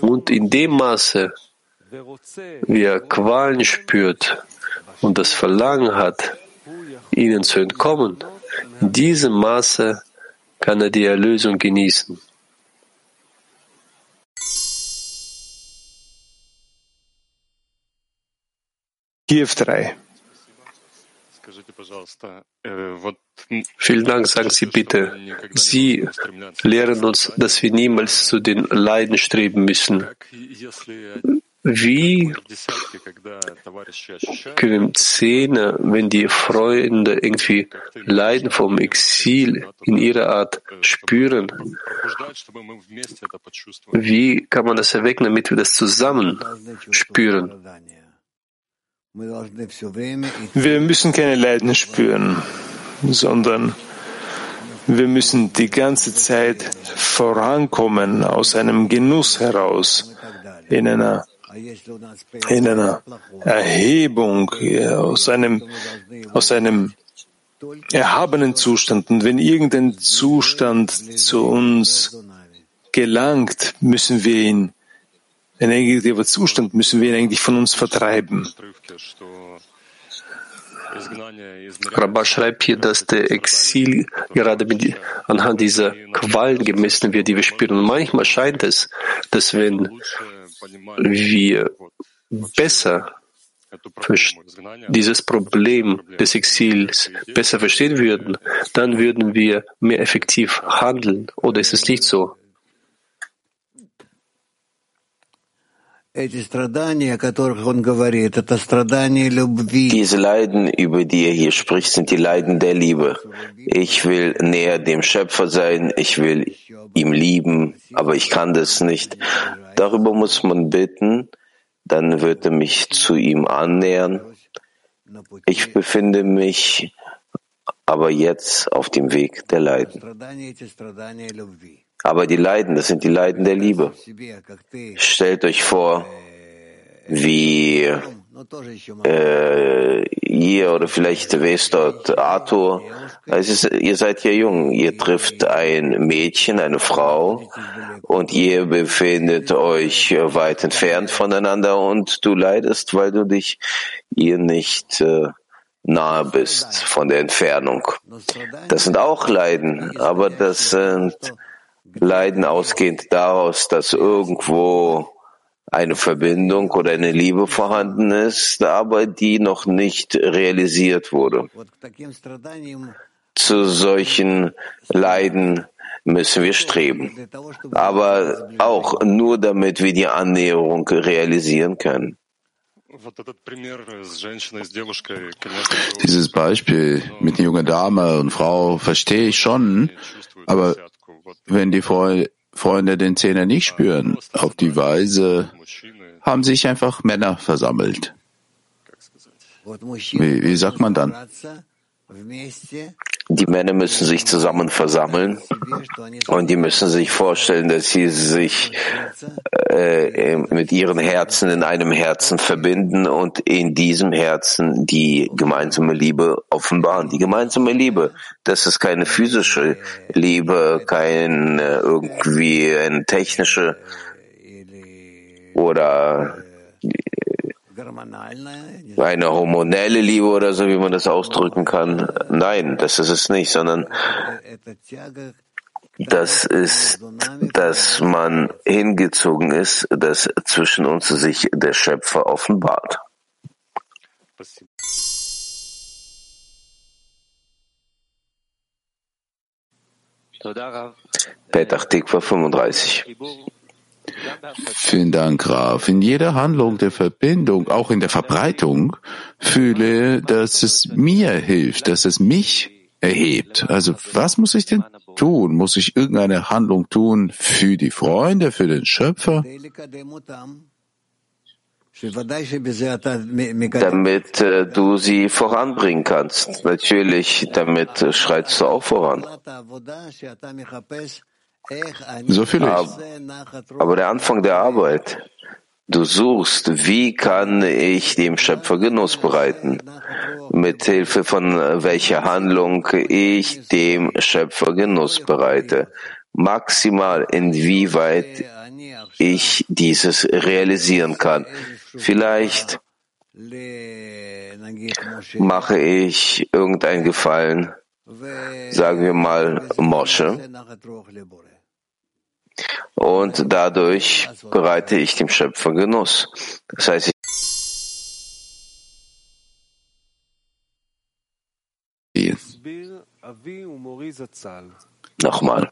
Und in dem Maße, wie er Qualen spürt und das Verlangen hat, ihnen zu entkommen, in diesem Maße kann er die Erlösung genießen. Kiew 3. Vielen Dank, sagen Sie bitte. Sie lehren uns, dass wir niemals zu den Leiden streben müssen. Wie können Zehner, wenn die Freunde irgendwie Leiden vom Exil in ihrer Art spüren, wie kann man das erwecken, damit wir das zusammen spüren? Wir müssen keine Leiden spüren, sondern wir müssen die ganze Zeit vorankommen aus einem Genuss heraus, in einer, in einer Erhebung, aus einem, aus einem erhabenen Zustand. Und wenn irgendein Zustand zu uns gelangt, müssen wir ihn negativer Zustand, müssen wir ihn eigentlich von uns vertreiben. Rabba schreibt hier, dass der Exil gerade mit, anhand dieser Qualen gemessen wird, die wir spüren. Und manchmal scheint es, dass wenn wir besser dieses Problem des Exils besser verstehen würden, dann würden wir mehr effektiv handeln. Oder ist es nicht so? Diese Leiden, über die er hier spricht, sind die Leiden der Liebe. Ich will näher dem Schöpfer sein, ich will ihm lieben, aber ich kann das nicht. Darüber muss man bitten, dann wird er mich zu ihm annähern. Ich befinde mich aber jetzt auf dem Weg der Leiden. Aber die Leiden, das sind die Leiden der Liebe. Stellt euch vor, wie äh, ihr oder vielleicht wer ist dort, Arthur, es ist, ihr seid ja jung, ihr trifft ein Mädchen, eine Frau und ihr befindet euch weit entfernt voneinander und du leidest, weil du dich ihr nicht äh, nahe bist von der Entfernung. Das sind auch Leiden, aber das sind Leiden ausgehend daraus, dass irgendwo eine Verbindung oder eine Liebe vorhanden ist, aber die noch nicht realisiert wurde. Zu solchen Leiden müssen wir streben, aber auch nur damit wir die Annäherung realisieren können. Dieses Beispiel mit einer jungen Dame und Frau verstehe ich schon, aber wenn die Freunde den Zehner nicht spüren, auf die Weise haben sich einfach Männer versammelt. Wie, wie sagt man dann? Die Männer müssen sich zusammen versammeln und die müssen sich vorstellen, dass sie sich äh, mit ihren Herzen in einem Herzen verbinden und in diesem Herzen die gemeinsame Liebe offenbaren. Die gemeinsame Liebe, das ist keine physische Liebe, kein äh, irgendwie eine technische oder eine hormonelle Liebe oder so, wie man das ausdrücken kann. Nein, das ist es nicht, sondern das ist, dass man hingezogen ist, dass zwischen uns sich der Schöpfer offenbart. Petach Tikva 35. Vielen Dank, Graf. In jeder Handlung der Verbindung, auch in der Verbreitung, fühle, dass es mir hilft, dass es mich erhebt. Also was muss ich denn tun? Muss ich irgendeine Handlung tun für die Freunde, für den Schöpfer? Damit äh, du sie voranbringen kannst. Natürlich, damit äh, schreitst du auch voran. So viel Aber, aber der Anfang der Arbeit, du suchst, wie kann ich dem Schöpfer Genuss bereiten? Mit Hilfe von welcher Handlung ich dem Schöpfer Genuss bereite. Maximal inwieweit ich dieses realisieren kann. Vielleicht mache ich irgendein Gefallen, sagen wir mal Mosche, und dadurch bereite ich dem Schöpfer Genuss. Das heißt, ich Nochmal.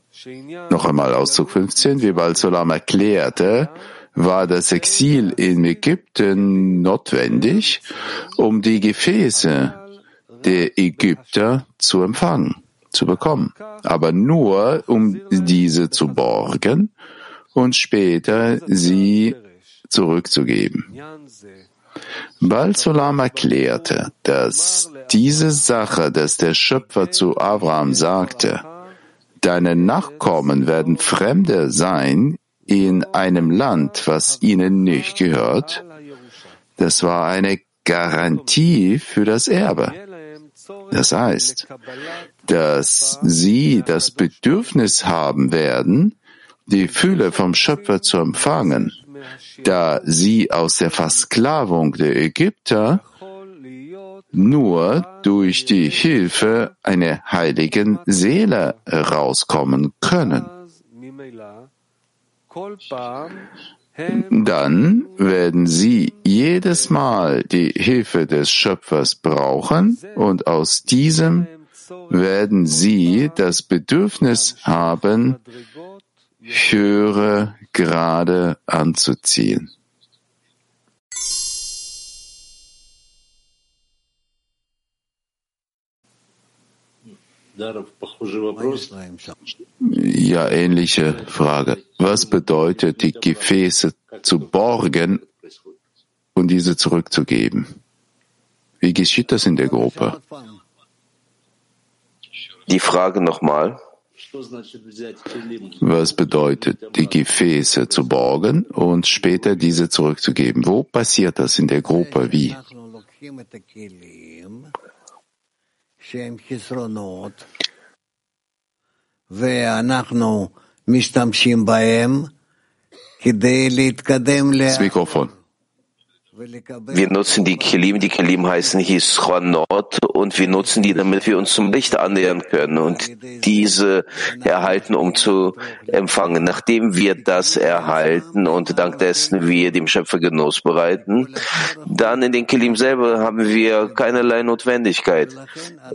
Noch einmal Auszug 15. Wie Balsolam erklärte, war das Exil in Ägypten notwendig, um die Gefäße der Ägypter zu empfangen, zu bekommen, aber nur um diese zu borgen und später sie zurückzugeben. Balsolam erklärte, dass diese Sache, dass der Schöpfer zu Abraham sagte, deine Nachkommen werden Fremde sein in einem Land, was ihnen nicht gehört, das war eine Garantie für das Erbe. Das heißt, dass sie das Bedürfnis haben werden, die Fülle vom Schöpfer zu empfangen, da sie aus der Versklavung der Ägypter nur durch die Hilfe einer heiligen Seele rauskommen können. Dann werden sie jedes Mal die Hilfe des Schöpfers brauchen und aus diesem werden sie das Bedürfnis haben, höhere Grade anzuziehen. Ja, ähnliche Frage. Was bedeutet, die Gefäße zu borgen und diese zurückzugeben? Wie geschieht das in der Gruppe? Die Frage nochmal. Was bedeutet, die Gefäße zu borgen und später diese zurückzugeben? Wo passiert das in der Gruppe? Wie? Das Mikrofon. Wir nutzen die Kelim, die Kelim heißen Hischronot und wir nutzen die, damit wir uns zum Licht annähern können und diese erhalten, um zu empfangen. Nachdem wir das erhalten und dank dessen wir dem Schöpfer Genuss bereiten, dann in den Kelim selber haben wir keinerlei Notwendigkeit.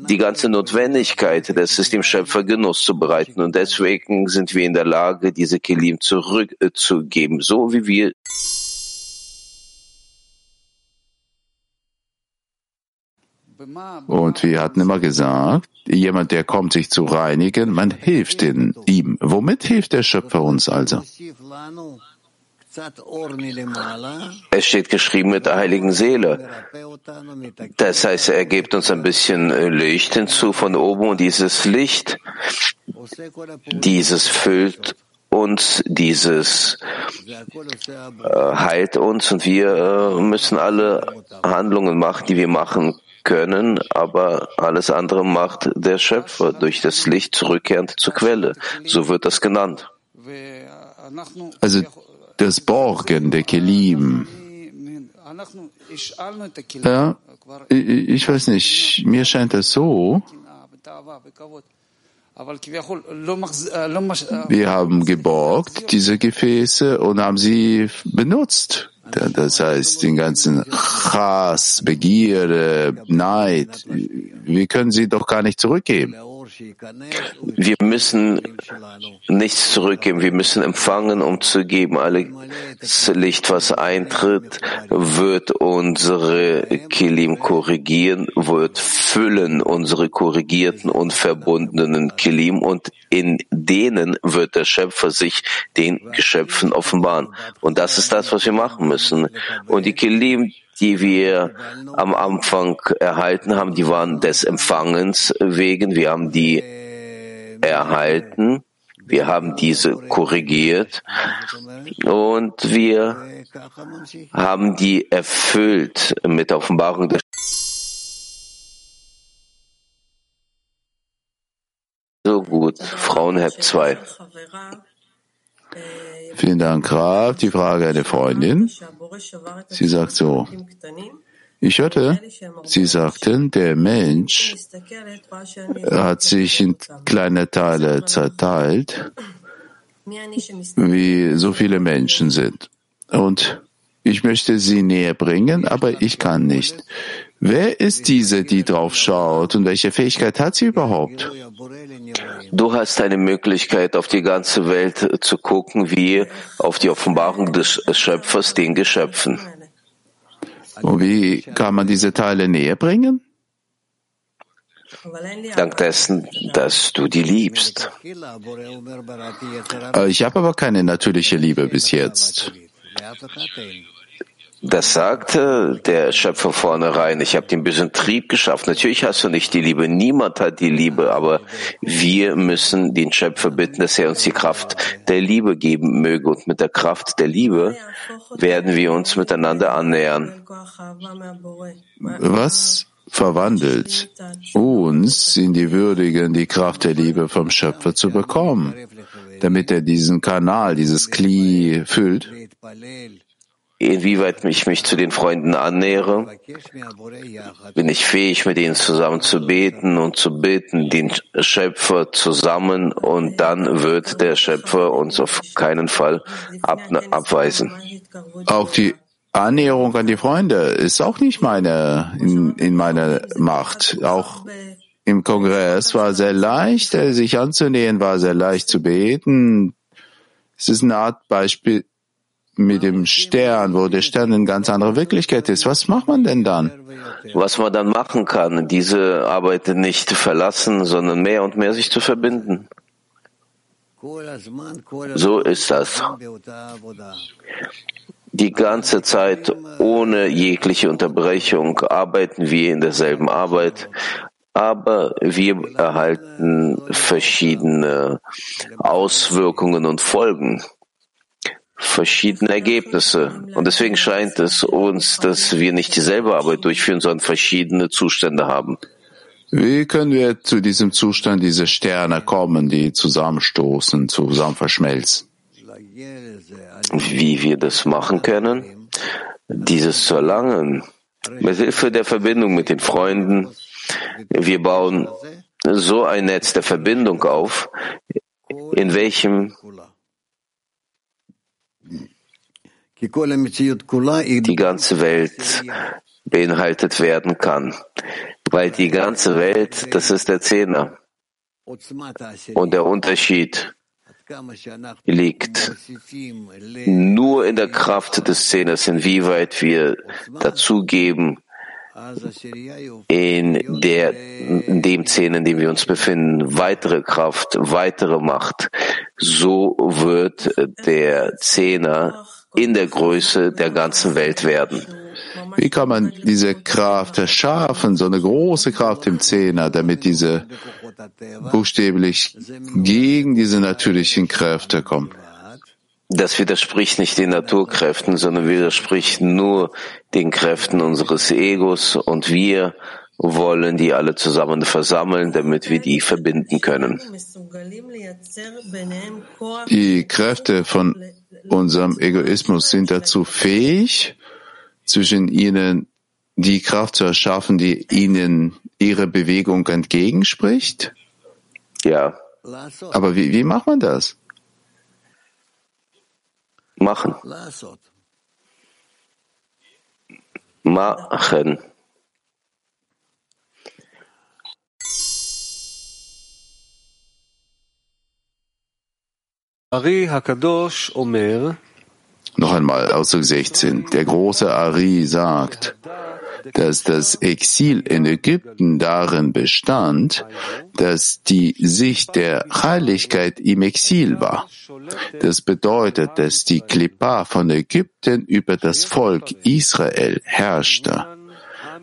Die ganze Notwendigkeit, das ist dem Schöpfer Genuss zu bereiten und deswegen sind wir in der Lage, diese Kelim zurückzugeben, so wie wir Und wir hatten immer gesagt, jemand, der kommt, sich zu reinigen, man hilft in ihm. Womit hilft der Schöpfer uns also? Es steht geschrieben mit der heiligen Seele. Das heißt, er gibt uns ein bisschen Licht hinzu von oben und dieses Licht, dieses füllt uns, dieses äh, heilt uns und wir äh, müssen alle Handlungen machen, die wir machen können, aber alles andere macht der Schöpfer durch das Licht zurückkehrend zur Quelle. So wird das genannt. Also das Borgen der Kelim. Ja, ich weiß nicht, mir scheint es so, wir haben geborgt diese Gefäße und haben sie benutzt. Das heißt, den ganzen Hass, Begierde, Neid, wir können sie doch gar nicht zurückgeben. Wir müssen nichts zurückgeben, wir müssen empfangen, um zu geben. Alles Licht, was eintritt, wird unsere Kilim korrigieren, wird füllen unsere korrigierten und verbundenen Kilim und in denen wird der Schöpfer sich den Geschöpfen offenbaren. Und das ist das, was wir machen müssen. Und die Kilim, die wir am Anfang erhalten haben, die waren des Empfangens wegen. Wir haben die erhalten. Wir haben diese korrigiert und wir haben die erfüllt mit der Offenbarung der So gut, Frauenheb 2. Vielen Dank, Graf. Die Frage einer Freundin. Sie sagt so. Ich hörte, Sie sagten, der Mensch hat sich in kleine Teile zerteilt, wie so viele Menschen sind. Und ich möchte sie näher bringen, aber ich kann nicht. Wer ist diese, die drauf schaut und welche Fähigkeit hat sie überhaupt? Du hast eine Möglichkeit, auf die ganze Welt zu gucken, wie auf die Offenbarung des Schöpfers den Geschöpfen. Und wie kann man diese Teile näher bringen? Dank dessen, dass du die liebst. Ich habe aber keine natürliche Liebe bis jetzt. Das sagte der Schöpfer vornherein. Ich habe den bösen Trieb geschafft. Natürlich hast du nicht die Liebe. Niemand hat die Liebe. Aber wir müssen den Schöpfer bitten, dass er uns die Kraft der Liebe geben möge. Und mit der Kraft der Liebe werden wir uns miteinander annähern. Was verwandelt uns in die Würdigen, die Kraft der Liebe vom Schöpfer zu bekommen, damit er diesen Kanal, dieses Kli füllt? Inwieweit ich mich zu den Freunden annähere, bin ich fähig, mit ihnen zusammen zu beten und zu beten, den Schöpfer zusammen, und dann wird der Schöpfer uns auf keinen Fall ab, abweisen. Auch die Annäherung an die Freunde ist auch nicht meine, in, in meiner Macht. Auch im Kongress war sehr leicht, sich anzunähern, war sehr leicht zu beten. Es ist eine Art Beispiel, mit dem Stern, wo der Stern eine ganz andere Wirklichkeit ist. Was macht man denn dann? Was man dann machen kann, diese Arbeit nicht verlassen, sondern mehr und mehr sich zu verbinden. So ist das. Die ganze Zeit ohne jegliche Unterbrechung arbeiten wir in derselben Arbeit, aber wir erhalten verschiedene Auswirkungen und Folgen verschiedene Ergebnisse. Und deswegen scheint es uns, dass wir nicht dieselbe Arbeit durchführen, sondern verschiedene Zustände haben. Wie können wir zu diesem Zustand dieser Sterne kommen, die zusammenstoßen, zusammen verschmelzen? Wie wir das machen können? Dieses zu erlangen, mit Hilfe der Verbindung mit den Freunden. Wir bauen so ein Netz der Verbindung auf, in welchem die ganze Welt beinhaltet werden kann. Weil die ganze Welt, das ist der Zehner. Und der Unterschied liegt nur in der Kraft des Zehners, inwieweit wir dazugeben, in, der, in dem Zehner, in dem wir uns befinden, weitere Kraft, weitere Macht. So wird der Zehner in der Größe der ganzen Welt werden. Wie kann man diese Kraft erschaffen, so eine große Kraft im Zehner, damit diese buchstäblich gegen diese natürlichen Kräfte kommen? Das widerspricht nicht den Naturkräften, sondern widerspricht nur den Kräften unseres Egos und wir wollen die alle zusammen versammeln, damit wir die verbinden können. Die Kräfte von unserem Egoismus sind dazu fähig, zwischen ihnen die Kraft zu erschaffen, die ihnen ihre Bewegung entgegenspricht? Ja. Aber wie, wie macht man das? Machen. Machen. Noch einmal, Ausdruck 16. Der große Ari sagt, dass das Exil in Ägypten darin bestand, dass die Sicht der Heiligkeit im Exil war. Das bedeutet, dass die Klippa von Ägypten über das Volk Israel herrschte.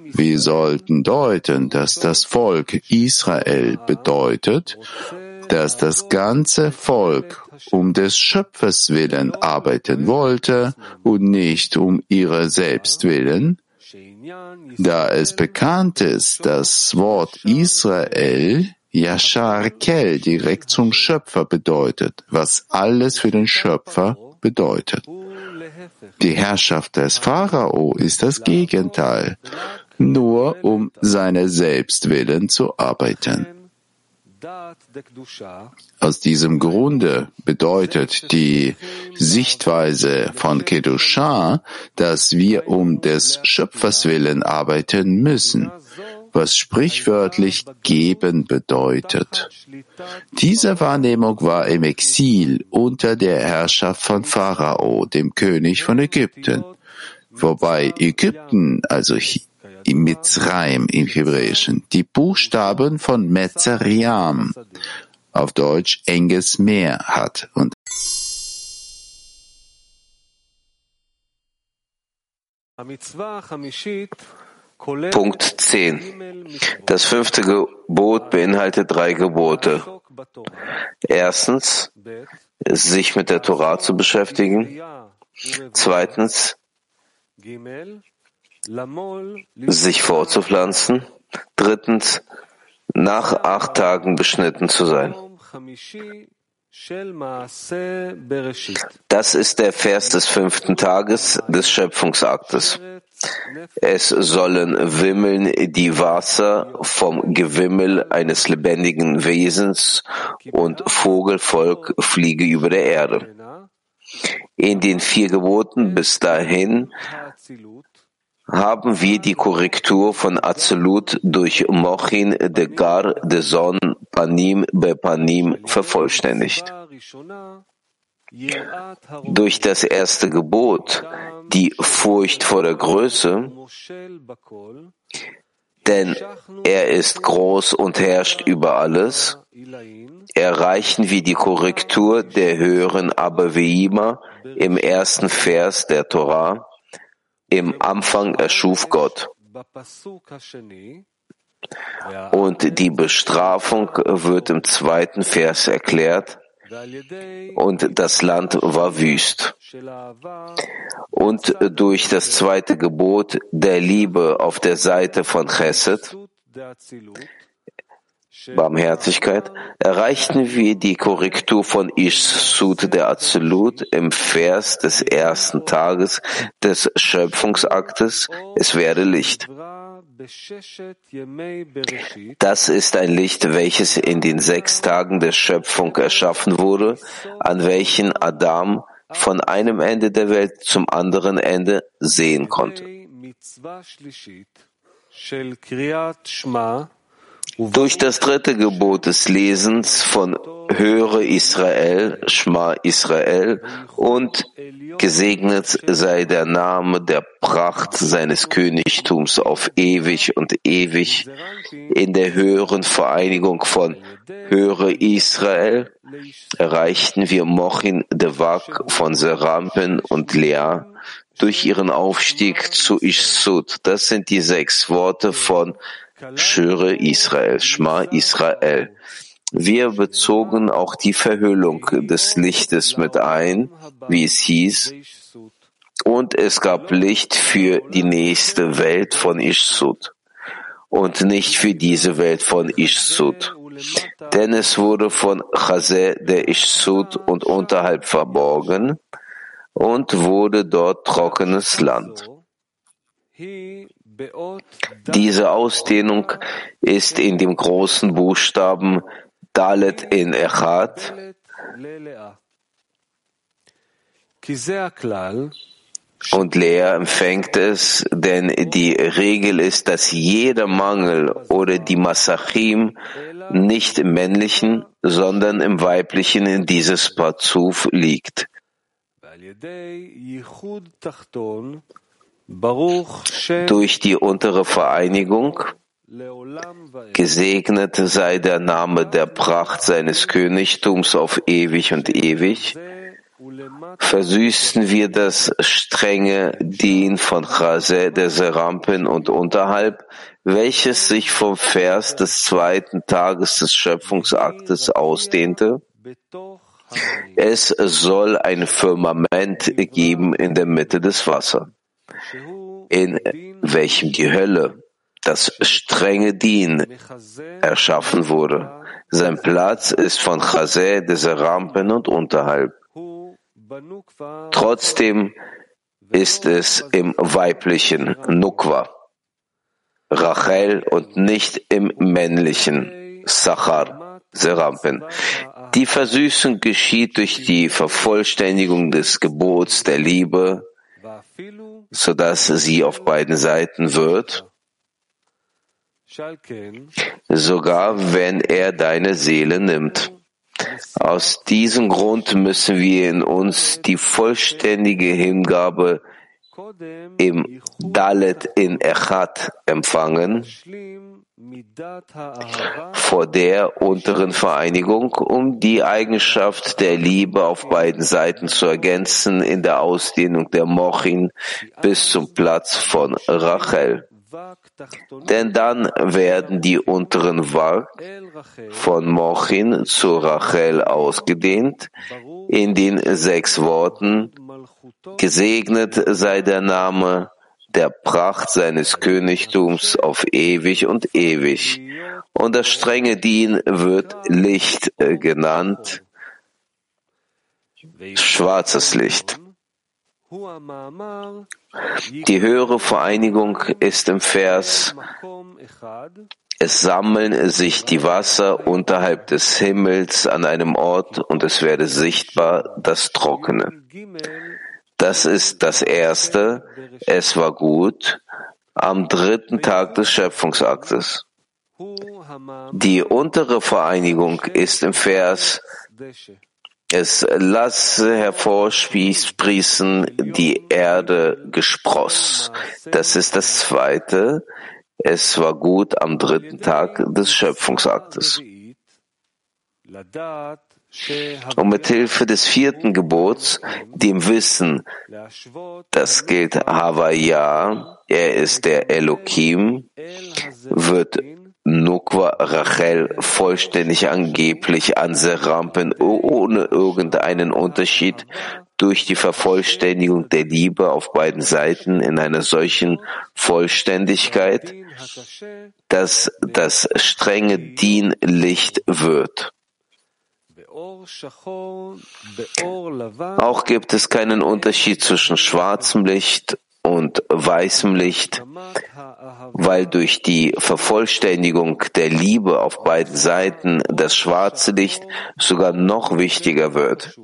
Wir sollten deuten, dass das Volk Israel bedeutet, dass das ganze Volk um des Schöpfers willen arbeiten wollte und nicht um ihrer selbst willen, da es bekannt ist, das Wort Israel Yashar Kel direkt zum Schöpfer bedeutet, was alles für den Schöpfer bedeutet. Die Herrschaft des Pharao ist das Gegenteil, nur um seine Selbstwillen zu arbeiten. Aus diesem Grunde bedeutet die Sichtweise von Kedusha, dass wir um des Schöpfers willen arbeiten müssen, was sprichwörtlich geben bedeutet. Diese Wahrnehmung war im Exil unter der Herrschaft von Pharao, dem König von Ägypten, wobei Ägypten, also Mitzrayim im Hebräischen, die Buchstaben von Metzeriam, auf Deutsch enges Meer hat und Punkt 10. Das fünfte Gebot beinhaltet drei Gebote. Erstens, sich mit der Torah zu beschäftigen. Zweitens, sich vorzupflanzen. Drittens, nach acht Tagen beschnitten zu sein. Das ist der Vers des fünften Tages des Schöpfungsaktes. Es sollen wimmeln die Wasser vom Gewimmel eines lebendigen Wesens und Vogelvolk fliege über der Erde. In den vier Geboten bis dahin haben wir die Korrektur von Absolut durch Mochin de Gar de Son Panim be Panim vervollständigt. Durch das erste Gebot, die Furcht vor der Größe, denn er ist groß und herrscht über alles, erreichen wir die Korrektur der höheren Abaveima im ersten Vers der Torah, im Anfang erschuf Gott. Und die Bestrafung wird im zweiten Vers erklärt. Und das Land war wüst. Und durch das zweite Gebot der Liebe auf der Seite von Chesed Barmherzigkeit, erreichten wir die Korrektur von Ishsud der Absolut im Vers des ersten Tages des Schöpfungsaktes, es werde Licht. Das ist ein Licht, welches in den sechs Tagen der Schöpfung erschaffen wurde, an welchen Adam von einem Ende der Welt zum anderen Ende sehen konnte. Durch das dritte Gebot des Lesens von Höre Israel, Schma Israel und gesegnet sei der Name der Pracht seines Königtums auf ewig und ewig in der höheren Vereinigung von Höre Israel erreichten wir Mochin Devak von Serampen und Lea durch ihren Aufstieg zu Ishsud. Das sind die sechs Worte von Schöre Israel, Schma Israel. Wir bezogen auch die Verhüllung des Lichtes mit ein, wie es hieß, und es gab Licht für die nächste Welt von Ishsud und nicht für diese Welt von Ishsud. Denn es wurde von Chazé der Ishsud und unterhalb verborgen und wurde dort trockenes Land. Diese Ausdehnung ist in dem großen Buchstaben Dalet in Echad, und Lea empfängt es, denn die Regel ist, dass jeder Mangel oder die Masachim nicht im männlichen, sondern im weiblichen in dieses Parzuf liegt. Durch die untere Vereinigung Gesegnet sei der Name der Pracht seines Königtums auf ewig und ewig. Versüßten wir das strenge Dien von Chase der Serampin und unterhalb, welches sich vom Vers des zweiten Tages des Schöpfungsaktes ausdehnte. Es soll ein Firmament geben in der Mitte des Wassers, in welchem die Hölle das strenge Dien erschaffen wurde. Sein Platz ist von Chazé, des Rampen und unterhalb. Trotzdem ist es im weiblichen Nukwa, Rachel und nicht im männlichen Sachar, Serampen. Die Versüßung geschieht durch die Vervollständigung des Gebots der Liebe, sodass sie auf beiden Seiten wird. Sogar wenn er deine Seele nimmt. Aus diesem Grund müssen wir in uns die vollständige Hingabe im Dalet in Echat empfangen, vor der unteren Vereinigung, um die Eigenschaft der Liebe auf beiden Seiten zu ergänzen in der Ausdehnung der Mochin bis zum Platz von Rachel. Denn dann werden die unteren Wag von Mochin zu Rachel ausgedehnt in den sechs Worten Gesegnet sei der Name der Pracht seines Königtums auf ewig und ewig. Und das strenge Dien wird Licht genannt, schwarzes Licht. Die höhere Vereinigung ist im Vers, es sammeln sich die Wasser unterhalb des Himmels an einem Ort und es werde sichtbar das Trockene. Das ist das erste, es war gut, am dritten Tag des Schöpfungsaktes. Die untere Vereinigung ist im Vers, es lasse hervorsprießen die Erde Gespross. Das ist das zweite. Es war gut am dritten Tag des Schöpfungsaktes. Und mit Hilfe des vierten Gebots, dem Wissen, das gilt Havaya, er ist der Elohim, wird Nukwa Rachel vollständig angeblich an Serampen ohne irgendeinen Unterschied durch die Vervollständigung der Liebe auf beiden Seiten in einer solchen Vollständigkeit, dass das strenge Dienlicht wird. Auch gibt es keinen Unterschied zwischen schwarzem Licht und weißem Licht, weil durch die Vervollständigung der Liebe auf beiden Seiten das schwarze Licht sogar noch wichtiger wird.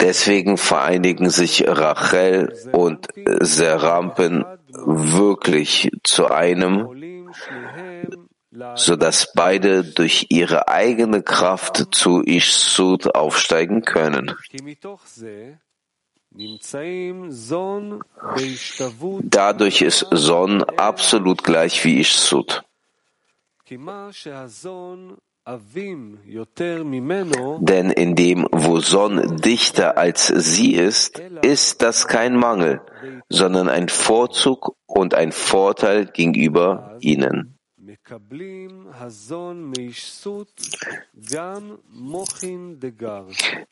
Deswegen vereinigen sich Rachel und Serampen wirklich zu einem, so dass beide durch ihre eigene Kraft zu Ishsud aufsteigen können. Dadurch ist Son absolut gleich wie Ishsud. Denn in dem, wo Son dichter als sie ist, ist das kein Mangel, sondern ein Vorzug und ein Vorteil gegenüber ihnen.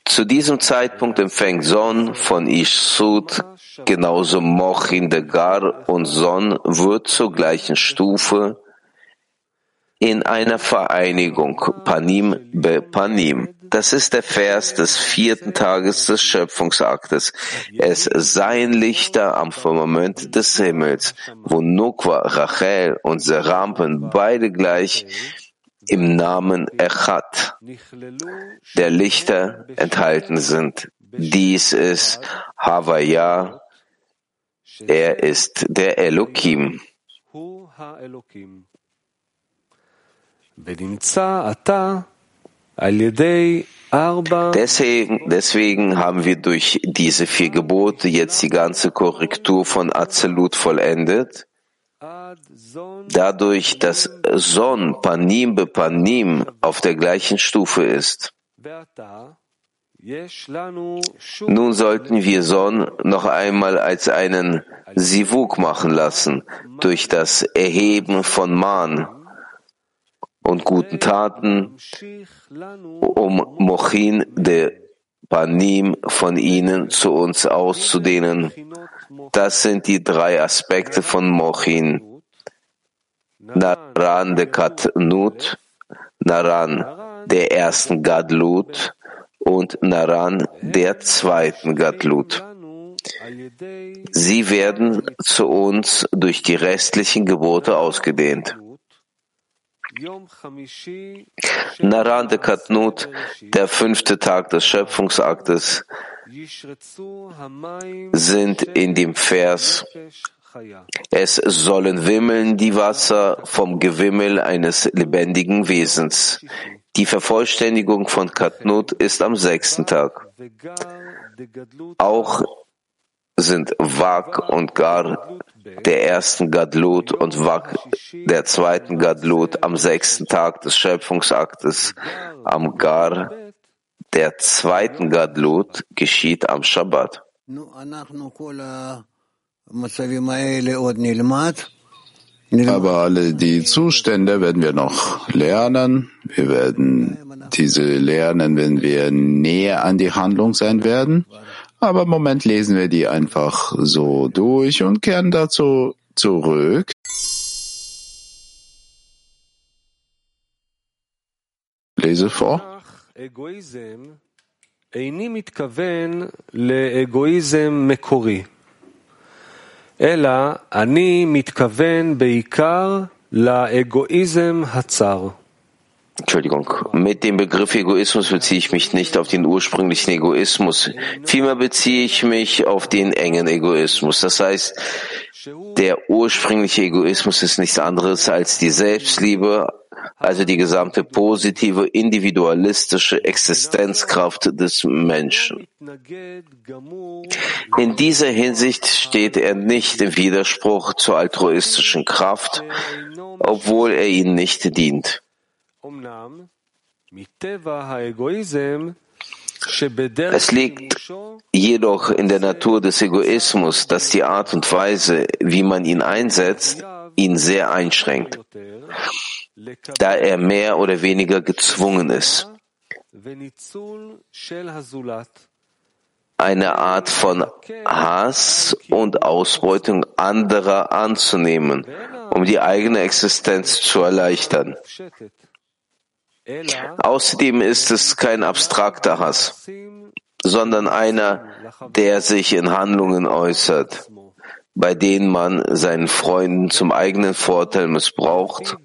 Zu diesem Zeitpunkt empfängt Son von Ishsut genauso Mochin Degar und Son wird zur gleichen Stufe in einer Vereinigung Panim be Panim. Das ist der Vers des vierten Tages des Schöpfungsaktes. Es seien Lichter am Firmament des Himmels, wo Nukwa, Rachel und Serampen beide gleich im Namen Echad, der Lichter enthalten sind. Dies ist Havaya, er ist der Elohim. Deswegen, deswegen haben wir durch diese vier Gebote jetzt die ganze Korrektur von Azelut vollendet. Dadurch, dass Son Panim be Panim auf der gleichen Stufe ist. Nun sollten wir Son noch einmal als einen Sivuk machen lassen, durch das Erheben von Man und guten Taten, um Mochin de Panim von ihnen zu uns auszudehnen. Das sind die drei Aspekte von Mochin. Naran de Katnut, Naran der ersten Gadlut und Naran der zweiten Gadlut. Sie werden zu uns durch die restlichen Gebote ausgedehnt. Naran de Katnut, der fünfte Tag des Schöpfungsaktes, sind in dem Vers es sollen wimmeln die Wasser vom Gewimmel eines lebendigen Wesens. Die Vervollständigung von Katnut ist am sechsten Tag. Auch sind Wak und Gar der ersten Gadlut und Wak der zweiten Gadlut am sechsten Tag des Schöpfungsaktes. Am Gar der zweiten Gadlut geschieht am Shabbat. Aber alle die Zustände werden wir noch lernen. Wir werden diese lernen, wenn wir näher an die Handlung sein werden. Aber im Moment lesen wir die einfach so durch und kehren dazu zurück. Lese vor. איני מתכוון לאגואיזם מקורי, אלא אני מתכוון בעיקר לאגואיזם הצר. Entschuldigung. Mit dem Begriff Egoismus beziehe ich mich nicht auf den ursprünglichen Egoismus. Vielmehr beziehe ich mich auf den engen Egoismus. Das heißt, der ursprüngliche Egoismus ist nichts anderes als die Selbstliebe, also die gesamte positive, individualistische Existenzkraft des Menschen. In dieser Hinsicht steht er nicht im Widerspruch zur altruistischen Kraft, obwohl er ihnen nicht dient. Es liegt jedoch in der Natur des Egoismus, dass die Art und Weise, wie man ihn einsetzt, ihn sehr einschränkt, da er mehr oder weniger gezwungen ist, eine Art von Hass und Ausbeutung anderer anzunehmen, um die eigene Existenz zu erleichtern. Außerdem ist es kein abstrakter Hass, sondern einer, der sich in Handlungen äußert, bei denen man seinen Freunden zum eigenen Vorteil missbraucht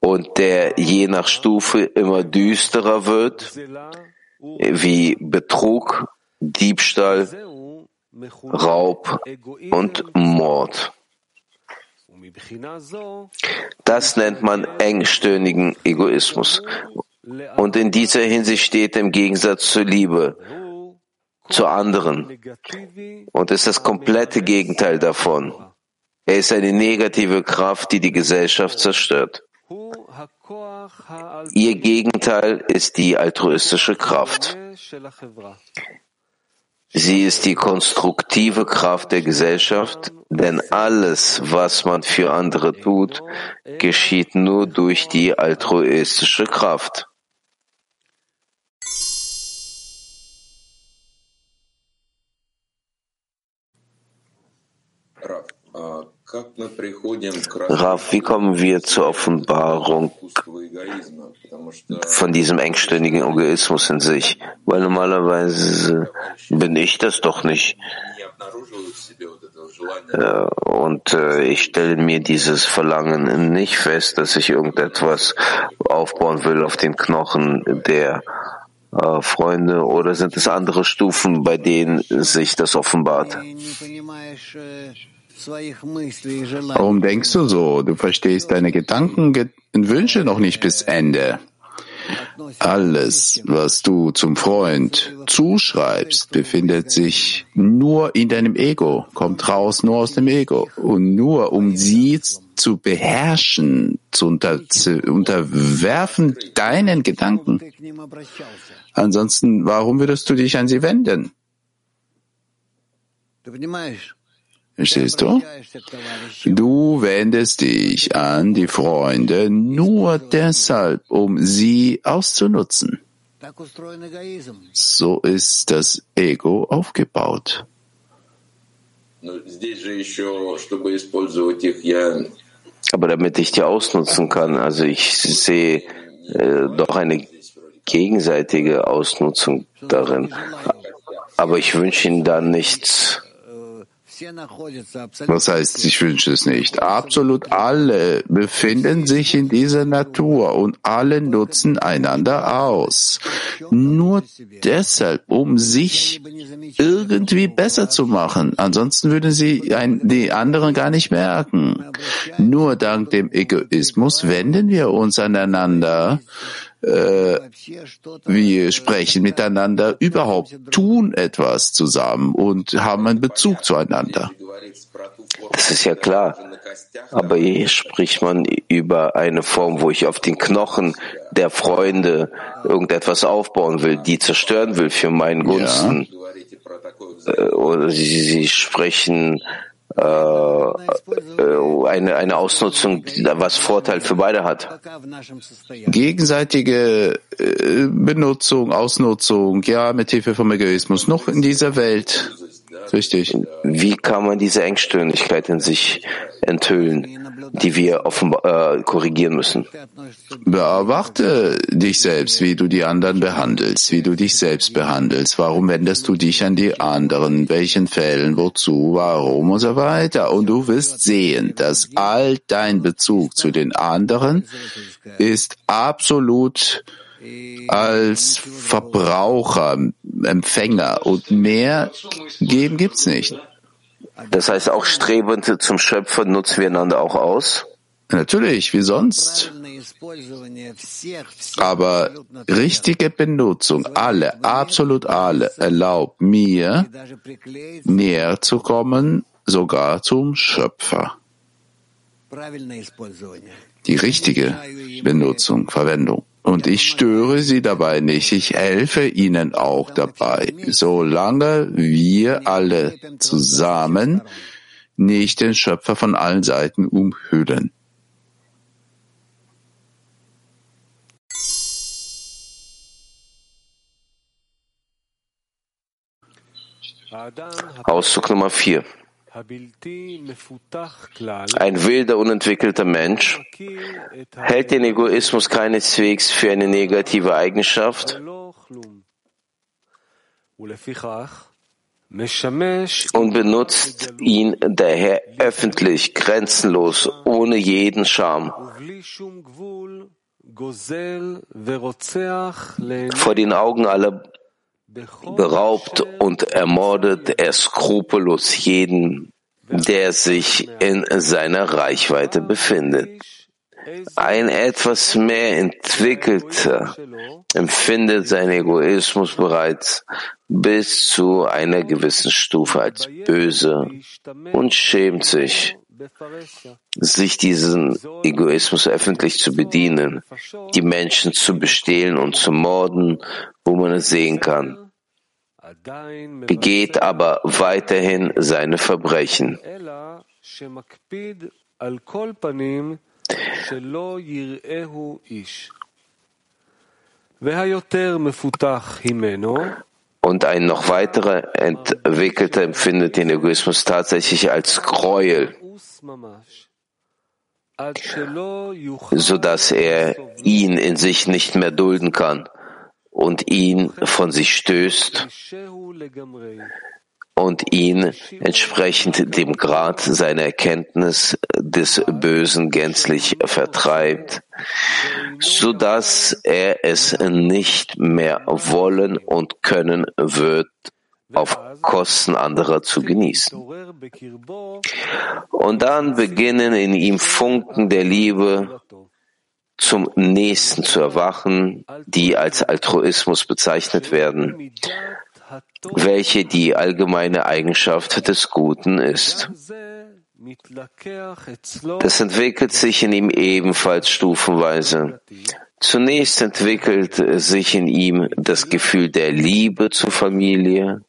und der je nach Stufe immer düsterer wird, wie Betrug, Diebstahl, Raub und Mord. Das nennt man engstöhnigen Egoismus. Und in dieser Hinsicht steht im Gegensatz zur Liebe, zu anderen. Und ist das komplette Gegenteil davon. Er ist eine negative Kraft, die die Gesellschaft zerstört. Ihr Gegenteil ist die altruistische Kraft. Sie ist die konstruktive Kraft der Gesellschaft, denn alles, was man für andere tut, geschieht nur durch die altruistische Kraft. Raf, wie kommen wir zur Offenbarung von diesem engständigen Egoismus in sich? Weil normalerweise bin ich das doch nicht. Äh, und äh, ich stelle mir dieses Verlangen nicht fest, dass ich irgendetwas aufbauen will auf den Knochen der äh, Freunde oder sind es andere Stufen, bei denen sich das offenbart? Warum denkst du so? Du verstehst deine Gedanken und Wünsche noch nicht bis Ende. Alles, was du zum Freund zuschreibst, befindet sich nur in deinem Ego, kommt raus nur aus dem Ego. Und nur um sie zu beherrschen, zu, unter, zu unterwerfen deinen Gedanken. Ansonsten, warum würdest du dich an sie wenden? Verstehst du? Du wendest dich an die Freunde nur deshalb, um sie auszunutzen. So ist das Ego aufgebaut. Aber damit ich die ausnutzen kann, also ich sehe äh, doch eine gegenseitige Ausnutzung darin. Aber ich wünsche ihnen da nichts was heißt, ich wünsche es nicht? Absolut alle befinden sich in dieser Natur und alle nutzen einander aus. Nur deshalb, um sich irgendwie besser zu machen. Ansonsten würden sie ein, die anderen gar nicht merken. Nur dank dem Egoismus wenden wir uns aneinander äh, wir sprechen miteinander, überhaupt tun etwas zusammen und haben einen Bezug zueinander. Das ist ja klar. Aber hier spricht man über eine Form, wo ich auf den Knochen der Freunde irgendetwas aufbauen will, die zerstören will für meinen Gunsten. Ja. Äh, oder sie, sie sprechen äh, äh, eine, eine Ausnutzung, was Vorteil für beide hat. Gegenseitige äh, Benutzung, Ausnutzung, ja, mit Hilfe vom Egoismus, noch in dieser Welt. Richtig. Wie kann man diese Engstirnigkeit in sich enthüllen, die wir offenbar äh, korrigieren müssen? Beobachte dich selbst, wie du die anderen behandelst, wie du dich selbst behandelst. Warum wendest du dich an die anderen? Welchen Fällen? Wozu? Warum? Und so weiter. Und du wirst sehen, dass all dein Bezug zu den anderen ist absolut als Verbraucher, Empfänger und mehr geben gibt's nicht. Das heißt, auch strebend zum Schöpfer nutzen wir einander auch aus? Natürlich, wie sonst. Aber richtige Benutzung, alle, absolut alle, erlaubt mir, näher zu kommen, sogar zum Schöpfer. Die richtige Benutzung, Verwendung. Und ich störe sie dabei nicht. Ich helfe ihnen auch dabei, solange wir alle zusammen nicht den Schöpfer von allen Seiten umhüllen. Auszug Nummer 4. Ein wilder, unentwickelter Mensch hält den Egoismus keineswegs für eine negative Eigenschaft. und benutzt ihn daher öffentlich, grenzenlos, ohne jeden Scham. Vor den Augen aller beraubt und ermordet er skrupellos jeden, der sich in seiner Reichweite befindet. Ein etwas mehr entwickelter empfindet seinen Egoismus bereits bis zu einer gewissen Stufe als böse und schämt sich, sich diesen Egoismus öffentlich zu bedienen, die Menschen zu bestehlen und zu morden, wo man es sehen kann, begeht aber weiterhin seine Verbrechen. Und ein noch weiterer Entwickelter empfindet den Egoismus tatsächlich als Gräuel, so dass er ihn in sich nicht mehr dulden kann und ihn von sich stößt und ihn entsprechend dem Grad seiner Erkenntnis des Bösen gänzlich vertreibt, so dass er es nicht mehr wollen und können wird, auf Kosten anderer zu genießen. Und dann beginnen in ihm Funken der Liebe zum Nächsten zu erwachen, die als Altruismus bezeichnet werden, welche die allgemeine Eigenschaft des Guten ist. Das entwickelt sich in ihm ebenfalls stufenweise. Zunächst entwickelt sich in ihm das Gefühl der Liebe zur Familie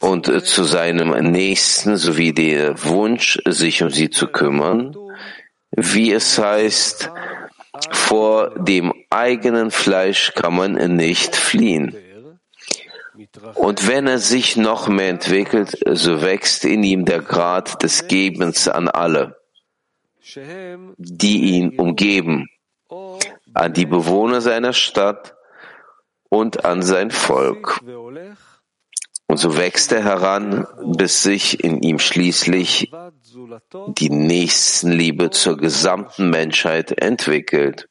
und zu seinem Nächsten sowie der Wunsch, sich um sie zu kümmern, wie es heißt, vor dem eigenen Fleisch kann man nicht fliehen. Und wenn er sich noch mehr entwickelt, so wächst in ihm der Grad des Gebens an alle, die ihn umgeben, an die Bewohner seiner Stadt und an sein Volk. Und so wächst er heran, bis sich in ihm schließlich die Nächstenliebe zur gesamten Menschheit entwickelt.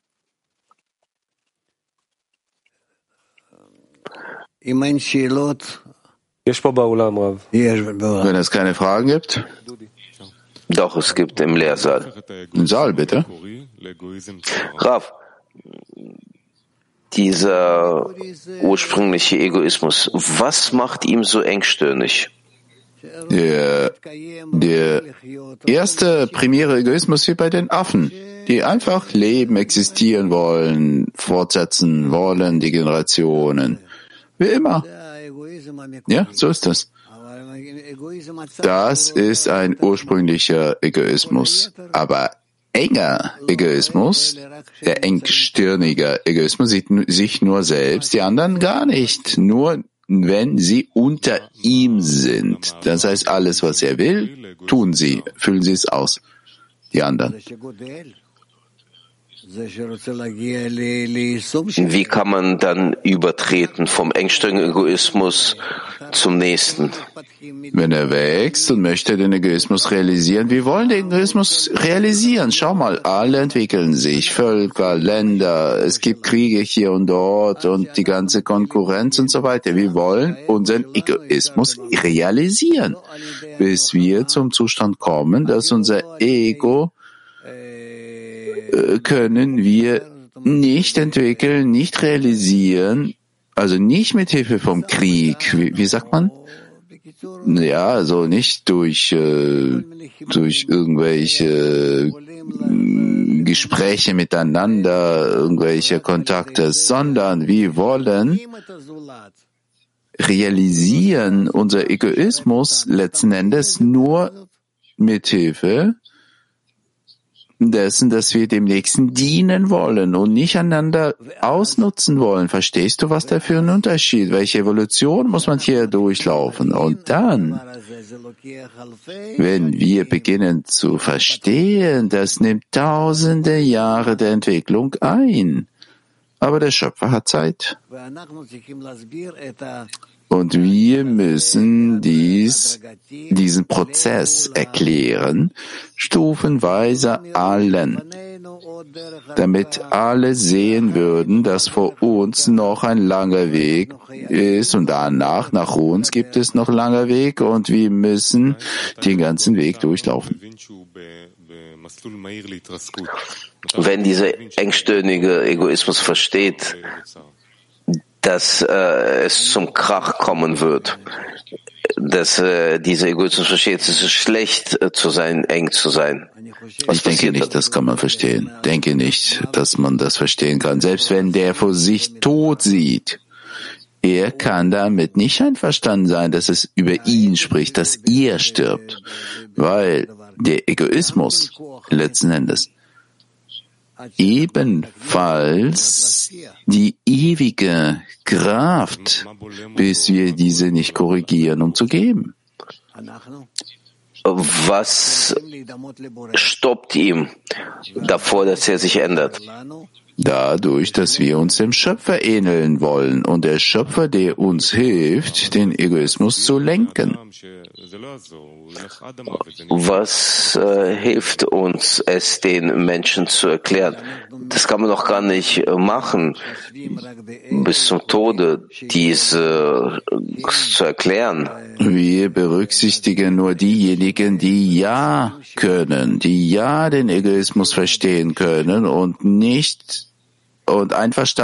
Wenn es keine Fragen gibt? Doch, es gibt im Lehrsaal. Im Saal, bitte. Rav, dieser ursprüngliche Egoismus, was macht ihm so engstirnig? Der, der erste primäre Egoismus wie bei den Affen, die einfach leben, existieren wollen, fortsetzen wollen, die Generationen. Wie immer. Ja, so ist das. Das ist ein ursprünglicher Egoismus. Aber enger Egoismus, der engstirnige Egoismus sieht sich nur selbst, die anderen gar nicht. Nur wenn sie unter ihm sind. Das heißt, alles, was er will, tun sie, füllen sie es aus. Die anderen. Wie kann man dann übertreten vom engstrengen Egoismus zum nächsten? Wenn er wächst und möchte den Egoismus realisieren, wir wollen den Egoismus realisieren. Schau mal, alle entwickeln sich, Völker, Länder, es gibt Kriege hier und dort und die ganze Konkurrenz und so weiter. Wir wollen unseren Egoismus realisieren, bis wir zum Zustand kommen, dass unser Ego können wir nicht entwickeln, nicht realisieren, also nicht mit Hilfe vom Krieg. Wie, wie sagt man? Ja, also nicht durch, äh, durch irgendwelche äh, Gespräche miteinander, irgendwelche Kontakte, sondern wir wollen realisieren unser Egoismus letzten Endes nur mit Hilfe dessen, dass wir dem Nächsten dienen wollen und nicht einander ausnutzen wollen. Verstehst du, was da für ein Unterschied? Welche Evolution muss man hier durchlaufen? Und dann, wenn wir beginnen zu verstehen, das nimmt tausende Jahre der Entwicklung ein. Aber der Schöpfer hat Zeit. Und wir müssen dies, diesen Prozess erklären, stufenweise allen, damit alle sehen würden, dass vor uns noch ein langer Weg ist und danach nach uns gibt es noch langer Weg und wir müssen den ganzen Weg durchlaufen. Wenn dieser engstirnige Egoismus versteht, dass äh, es zum Krach kommen wird, dass äh, dieser Egoismus versteht, es ist schlecht äh, zu sein, eng zu sein. Was ich denke nicht, das kann man verstehen. Denke nicht, dass man das verstehen kann. Selbst wenn der vor sich tot sieht, er kann damit nicht einverstanden sein, dass es über ihn spricht, dass er stirbt, weil der Egoismus letzten Endes ebenfalls die ewige Kraft, bis wir diese nicht korrigieren, um zu geben. Was stoppt ihm davor, dass er sich ändert? Dadurch, dass wir uns dem Schöpfer ähneln wollen und der Schöpfer, der uns hilft, den Egoismus zu lenken. Was äh, hilft uns, es den Menschen zu erklären? Das kann man doch gar nicht äh, machen, bis zum Tode diese äh, zu erklären. Wir berücksichtigen nur diejenigen, die ja können, die ja den Egoismus verstehen können und nicht und einverstanden